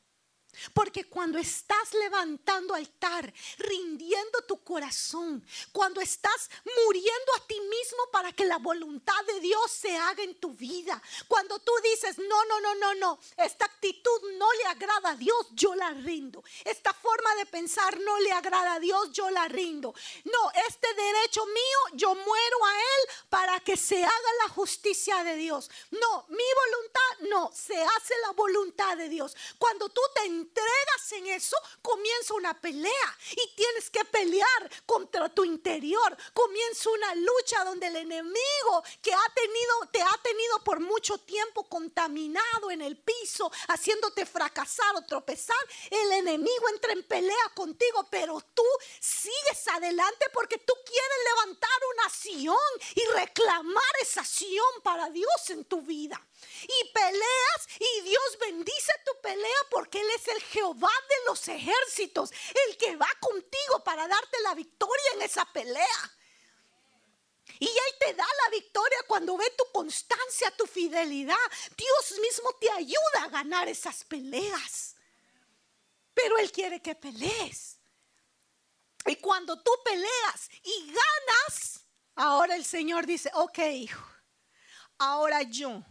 Porque cuando estás levantando altar, rindiendo tu corazón, cuando estás muriendo a ti mismo para que la voluntad de Dios se haga en tu vida, cuando tú dices, no, no, no, no, no, esta actitud no le agrada a Dios, yo la rindo. Esta forma de pensar no le agrada a Dios, yo la rindo. No, este derecho mío, yo muero a Él para que se haga la justicia de Dios. No, mi voluntad, no, se hace la voluntad de Dios. Cuando tú te entregas en eso, comienza una pelea y tienes que pelear contra tu interior. Comienza una lucha donde el enemigo que ha tenido, te ha tenido por mucho tiempo contaminado en el piso, haciéndote fracasar o tropezar, el enemigo entra en pelea contigo, pero tú sigues adelante porque tú quieres levantar una acción y reclamar esa acción para Dios en tu vida y peleas y Dios bendice tu pelea porque Él es el Jehová de los ejércitos, el que va contigo para darte la victoria en esa pelea. Y Él te da la victoria cuando ve tu constancia, tu fidelidad. Dios mismo te ayuda a ganar esas peleas. Pero Él quiere que pelees. Y cuando tú peleas y ganas, ahora el Señor dice, ok, hijo, ahora yo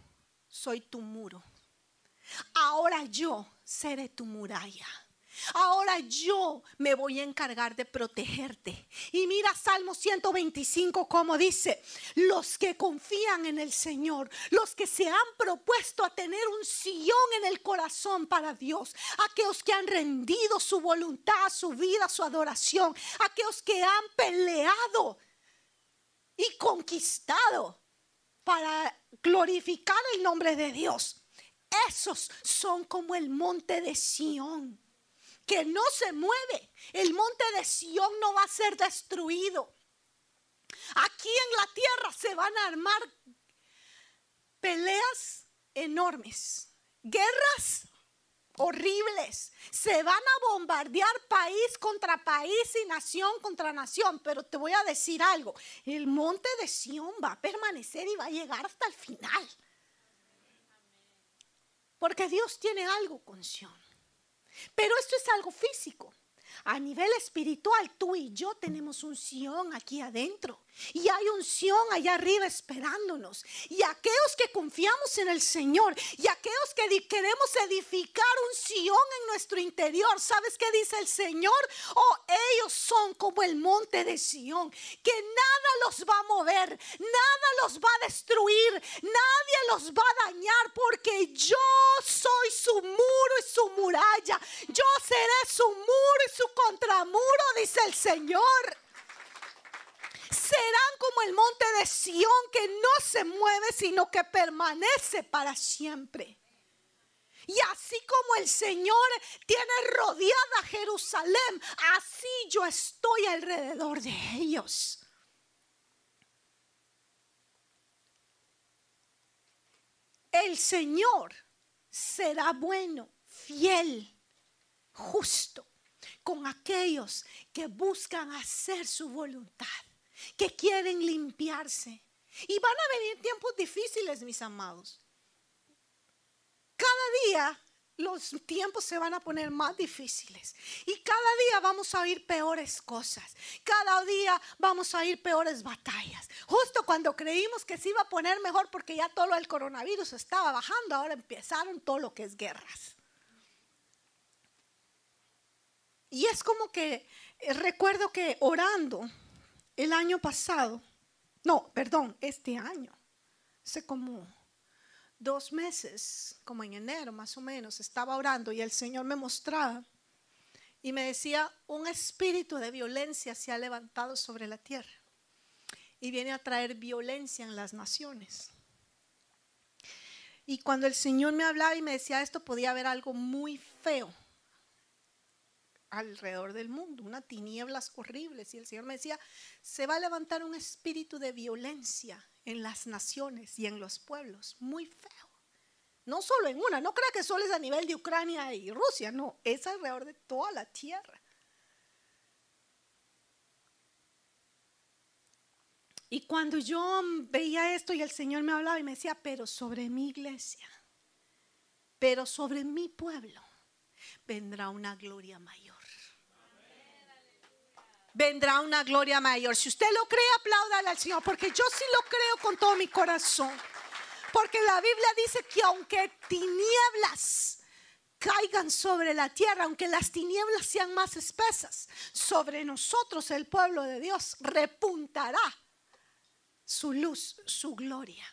soy tu muro. Ahora yo seré tu muralla. Ahora yo me voy a encargar de protegerte. Y mira Salmo 125 como dice, los que confían en el Señor, los que se han propuesto a tener un sillón en el corazón para Dios, aquellos que han rendido su voluntad, su vida, su adoración, aquellos que han peleado y conquistado para glorificar el nombre de Dios. Esos son como el monte de Sión que no se mueve. El monte de Sión no va a ser destruido. Aquí en la tierra se van a armar peleas enormes, guerras horribles. Se van a bombardear país contra país y nación contra nación. Pero te voy a decir algo, el monte de Sión va a permanecer y va a llegar hasta el final. Porque Dios tiene algo con Sión. Pero esto es algo físico. A nivel espiritual, tú y yo tenemos un Sion aquí adentro. Y hay un Sion allá arriba esperándonos. Y aquellos que confiamos en el Señor y aquellos que queremos edificar un Sion en nuestro interior, ¿sabes qué dice el Señor? Oh, ellos son como el monte de Sion, que nada los va a mover, nada los va a destruir, nadie los va a dañar, porque yo soy su muro y su muralla. Yo seré su muro y su contramuro, dice el Señor serán como el monte de Sión que no se mueve, sino que permanece para siempre. Y así como el Señor tiene rodeada Jerusalén, así yo estoy alrededor de ellos. El Señor será bueno, fiel, justo con aquellos que buscan hacer su voluntad que quieren limpiarse. Y van a venir tiempos difíciles, mis amados. Cada día los tiempos se van a poner más difíciles. Y cada día vamos a oír peores cosas. Cada día vamos a oír peores batallas. Justo cuando creímos que se iba a poner mejor porque ya todo el coronavirus estaba bajando, ahora empezaron todo lo que es guerras. Y es como que recuerdo que orando, el año pasado, no, perdón, este año, hace como dos meses, como en enero más o menos, estaba orando y el Señor me mostraba y me decía, un espíritu de violencia se ha levantado sobre la tierra y viene a traer violencia en las naciones. Y cuando el Señor me hablaba y me decía esto, podía haber algo muy feo alrededor del mundo, unas tinieblas horribles. Y el Señor me decía, se va a levantar un espíritu de violencia en las naciones y en los pueblos, muy feo. No solo en una, no crea que solo es a nivel de Ucrania y Rusia, no, es alrededor de toda la tierra. Y cuando yo veía esto y el Señor me hablaba y me decía, pero sobre mi iglesia, pero sobre mi pueblo, vendrá una gloria mayor vendrá una gloria mayor. Si usted lo cree, apláudale al Señor, porque yo sí lo creo con todo mi corazón. Porque la Biblia dice que aunque tinieblas caigan sobre la tierra, aunque las tinieblas sean más espesas, sobre nosotros el pueblo de Dios repuntará su luz, su gloria.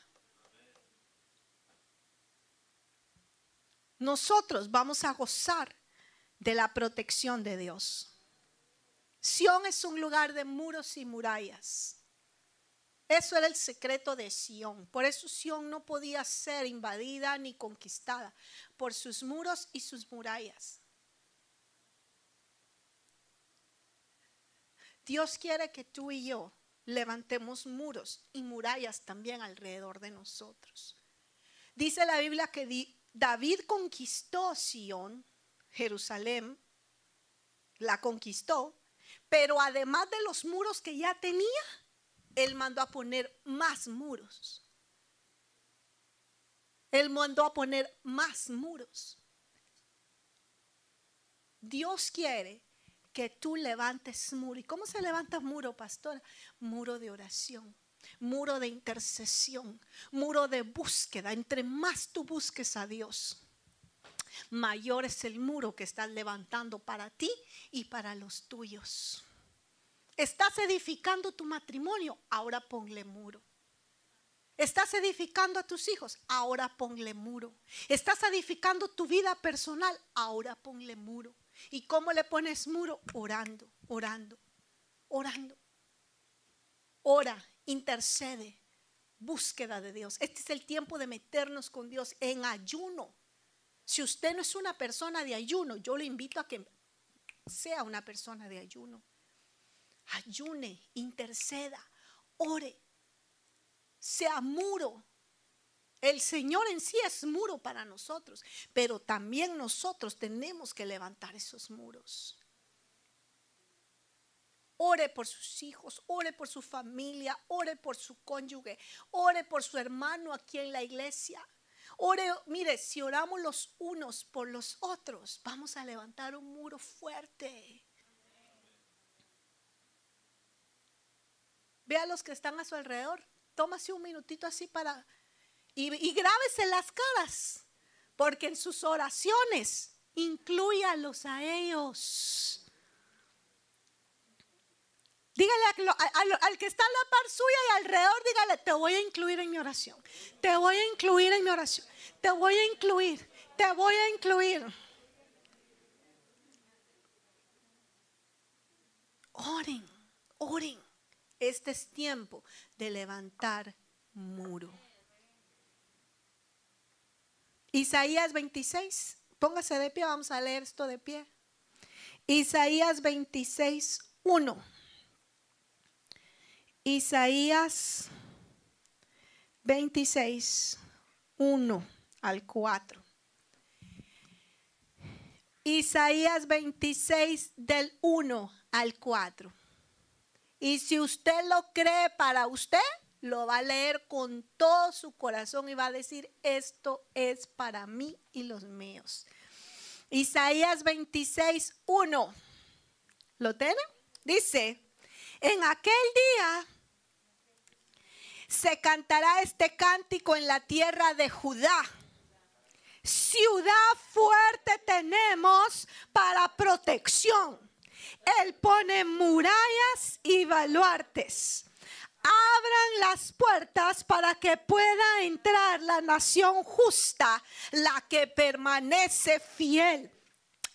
Nosotros vamos a gozar de la protección de Dios. Sión es un lugar de muros y murallas. Eso era el secreto de Sión. Por eso Sión no podía ser invadida ni conquistada por sus muros y sus murallas. Dios quiere que tú y yo levantemos muros y murallas también alrededor de nosotros. Dice la Biblia que David conquistó Sión, Jerusalén, la conquistó pero además de los muros que ya tenía, él mandó a poner más muros. Él mandó a poner más muros. Dios quiere que tú levantes muro. ¿Y cómo se levanta muro, pastora? Muro de oración, muro de intercesión, muro de búsqueda. Entre más tú busques a Dios, mayor es el muro que estás levantando para ti y para los tuyos. Estás edificando tu matrimonio, ahora ponle muro. Estás edificando a tus hijos, ahora ponle muro. Estás edificando tu vida personal, ahora ponle muro. ¿Y cómo le pones muro? Orando, orando, orando. Ora, intercede, búsqueda de Dios. Este es el tiempo de meternos con Dios en ayuno. Si usted no es una persona de ayuno, yo le invito a que sea una persona de ayuno. Ayune, interceda, ore, sea muro. El Señor en sí es muro para nosotros, pero también nosotros tenemos que levantar esos muros. Ore por sus hijos, ore por su familia, ore por su cónyuge, ore por su hermano aquí en la iglesia. Ore, mire, si oramos los unos por los otros, vamos a levantar un muro fuerte. Ve a los que están a su alrededor tómase un minutito así para... Y, y grábese las caras, porque en sus oraciones incluyalos a ellos. Dígale al, que está a la par suya y alrededor, dígale, te voy a incluir en mi oración. Te voy a incluir en mi oración. Te voy a incluir. Te voy a incluir. Oren, oren. Este es tiempo de levantar muro. Isaías 26, póngase de pie, vamos a leer esto de pie. Isaías 26, 1. Isaías 26, 1 al 4. Isaías 26 del 1 al 4. Y si usted lo cree para usted, lo va a leer con todo su corazón y va a decir, esto es para mí y los míos. Isaías 26, 1. ¿Lo tiene? Dice, en aquel día se cantará este cántico en la tierra de Judá. Ciudad fuerte tenemos para protección él pone murallas y baluartes. Abran las puertas para que pueda entrar la nación justa, la que permanece fiel.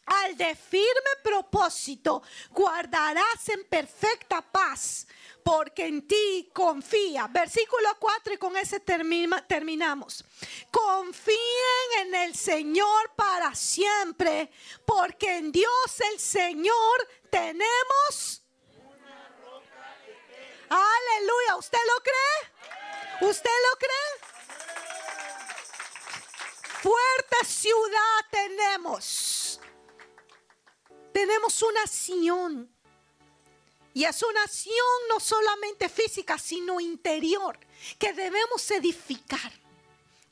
Al de firme propósito guardarás en perfecta paz, porque en ti confía. Versículo 4 y con ese terminamos. Confíen en el Señor para siempre, porque en Dios el Señor tenemos Aleluya, ¿usted lo cree? ¿Usted lo cree? Fuerte ciudad tenemos. Tenemos una nación. Y es una nación no solamente física, sino interior, que debemos edificar.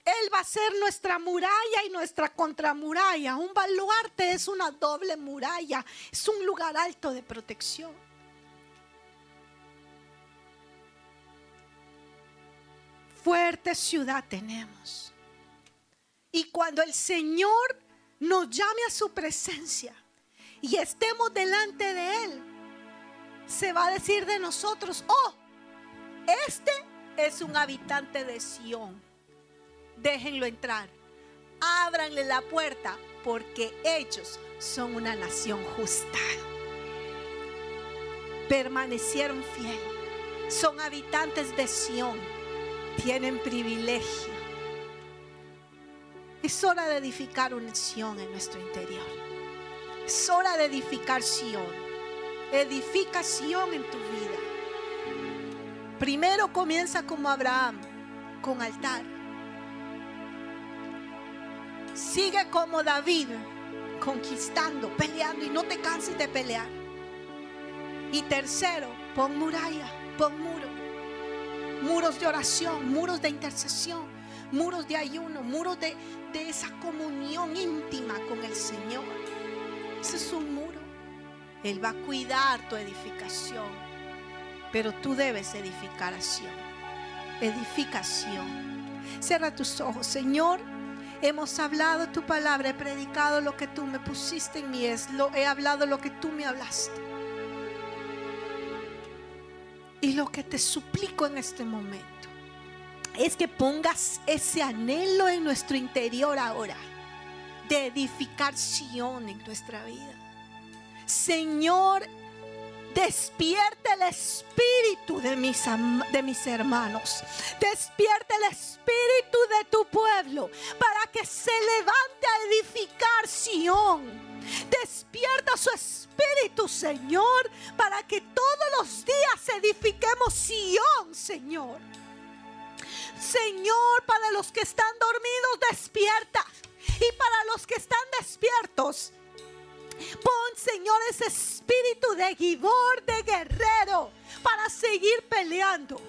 Él va a ser nuestra muralla y nuestra contramuralla. Un baluarte es una doble muralla, es un lugar alto de protección. Fuerte ciudad tenemos. Y cuando el Señor nos llame a su presencia y estemos delante de Él, se va a decir de nosotros, oh, este es un habitante de Sión déjenlo entrar. Ábranle la puerta porque ellos son una nación justa. Permanecieron fieles. Son habitantes de Sión. Tienen privilegio. Es hora de edificar una Sión en nuestro interior. Es hora de edificar Sión. Edifica Sión en tu vida. Primero comienza como Abraham, con altar Sigue como David, conquistando, peleando y no te canses de pelear. Y tercero, pon muralla, pon muro. Muros de oración, muros de intercesión, muros de ayuno, muros de, de esa comunión íntima con el Señor. Ese es un muro. Él va a cuidar tu edificación, pero tú debes edificación. Edificación. Cierra tus ojos, Señor. Hemos hablado tu palabra, he predicado lo que tú me pusiste en mí, es lo, he hablado lo que tú me hablaste. Y lo que te suplico en este momento es que pongas ese anhelo en nuestro interior ahora de edificación en nuestra vida. Señor, Despierta el espíritu de mis, de mis hermanos. Despierta el espíritu de tu pueblo para que se levante a edificar Sión. Despierta su espíritu, Señor, para que todos los días edifiquemos Sión, Señor. Señor, para los que están dormidos, despierta. Y para los que están despiertos, Pon, Señor, ese espíritu de guidor, de guerrero, para seguir peleando.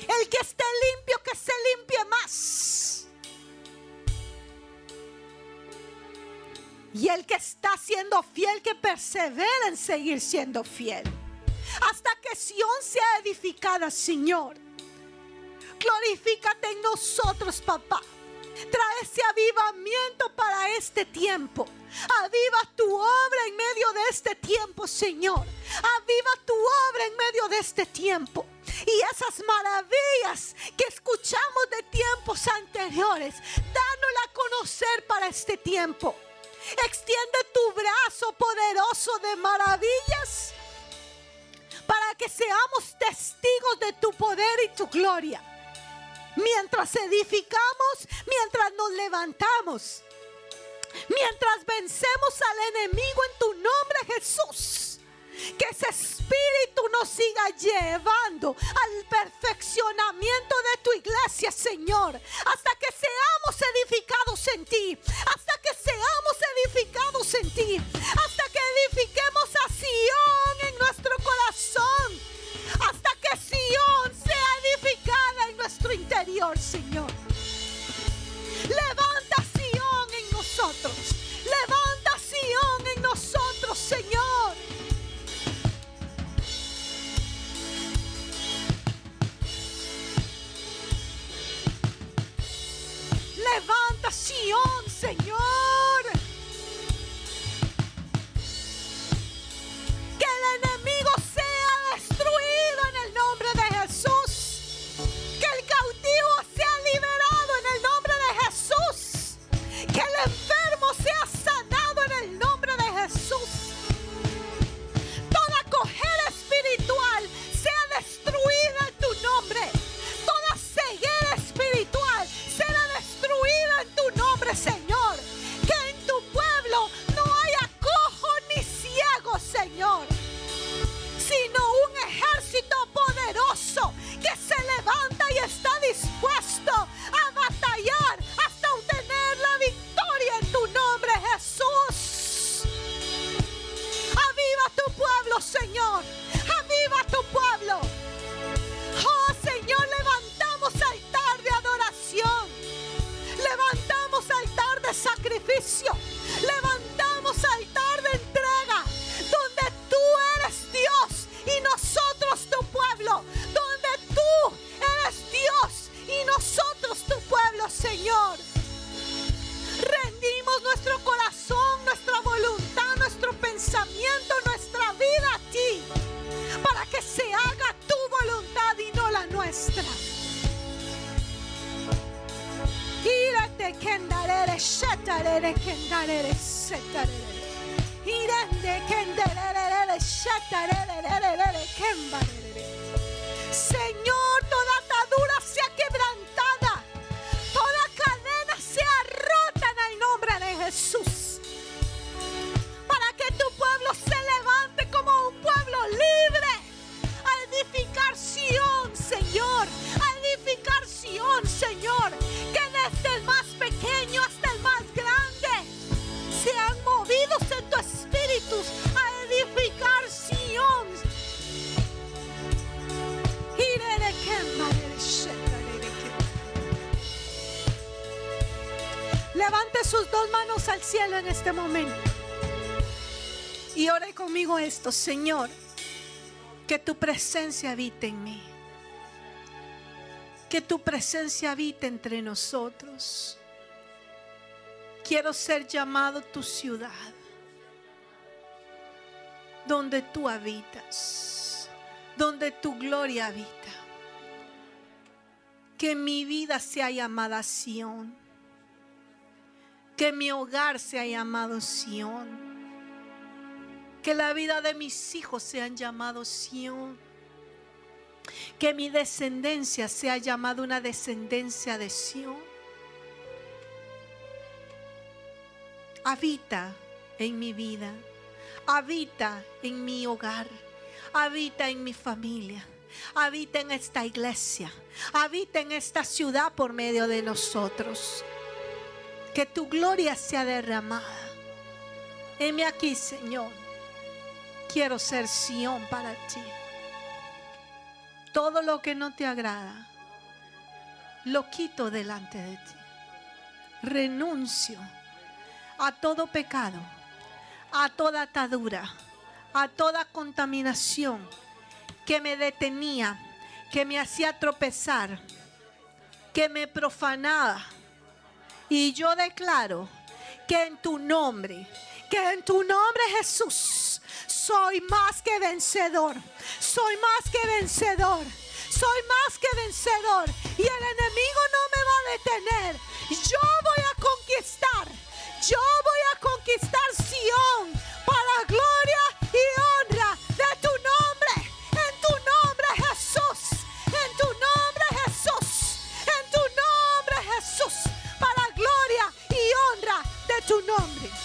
El que esté limpio, que se limpie más. Y el que está siendo fiel, que persevera en seguir siendo fiel. Hasta que Sión sea edificada, Señor. Glorifícate en nosotros, papá. Trae ese avivamiento para este tiempo. Aviva tu obra en medio de este tiempo, Señor. Aviva tu obra en medio de este tiempo. Y esas maravillas que escuchamos de tiempos anteriores, dánosla a conocer para este tiempo. Extiende tu brazo poderoso de maravillas para que seamos testigos de tu poder y tu gloria mientras edificamos, mientras nos levantamos, mientras vencemos al enemigo en tu nombre Jesús. Que ese espíritu nos siga llevando al perfeccionamiento de tu iglesia, Señor. Hasta que seamos edificados en ti. Hasta que seamos edificados en ti. Hasta que edifiquemos a Sion en nuestro corazón. Esto, Señor, que tu presencia habite en mí. Que tu presencia habite entre nosotros. Quiero ser llamado tu ciudad, donde tú habitas, donde tu gloria habita. Que mi vida sea llamada Sión, que mi hogar sea llamado Sión, que la vida de mis hijos sean llamados Sión, que mi descendencia sea llamada una descendencia de Sión. habita en mi vida, habita en mi hogar, habita en mi familia, habita en esta iglesia, habita en esta ciudad por medio de nosotros. Que tu gloria sea derramada. Heme aquí, Señor. Quiero ser Sión para ti. Todo lo que no te agrada, lo quito delante de ti. Renuncio a todo pecado, a toda atadura, a toda contaminación que me detenía, que me hacía tropezar, que me profanaba. Y yo declaro que en tu nombre, que en tu nombre Jesús, soy más que vencedor, soy más que vencedor, soy más que vencedor. Y el enemigo no me va a detener. Yo voy a conquistar yo voy a conquistar Sion para gloria y honra de tu nombre. En tu nombre Jesús. En tu nombre Jesús. En tu nombre Jesús. Para gloria y honra de tu nombre.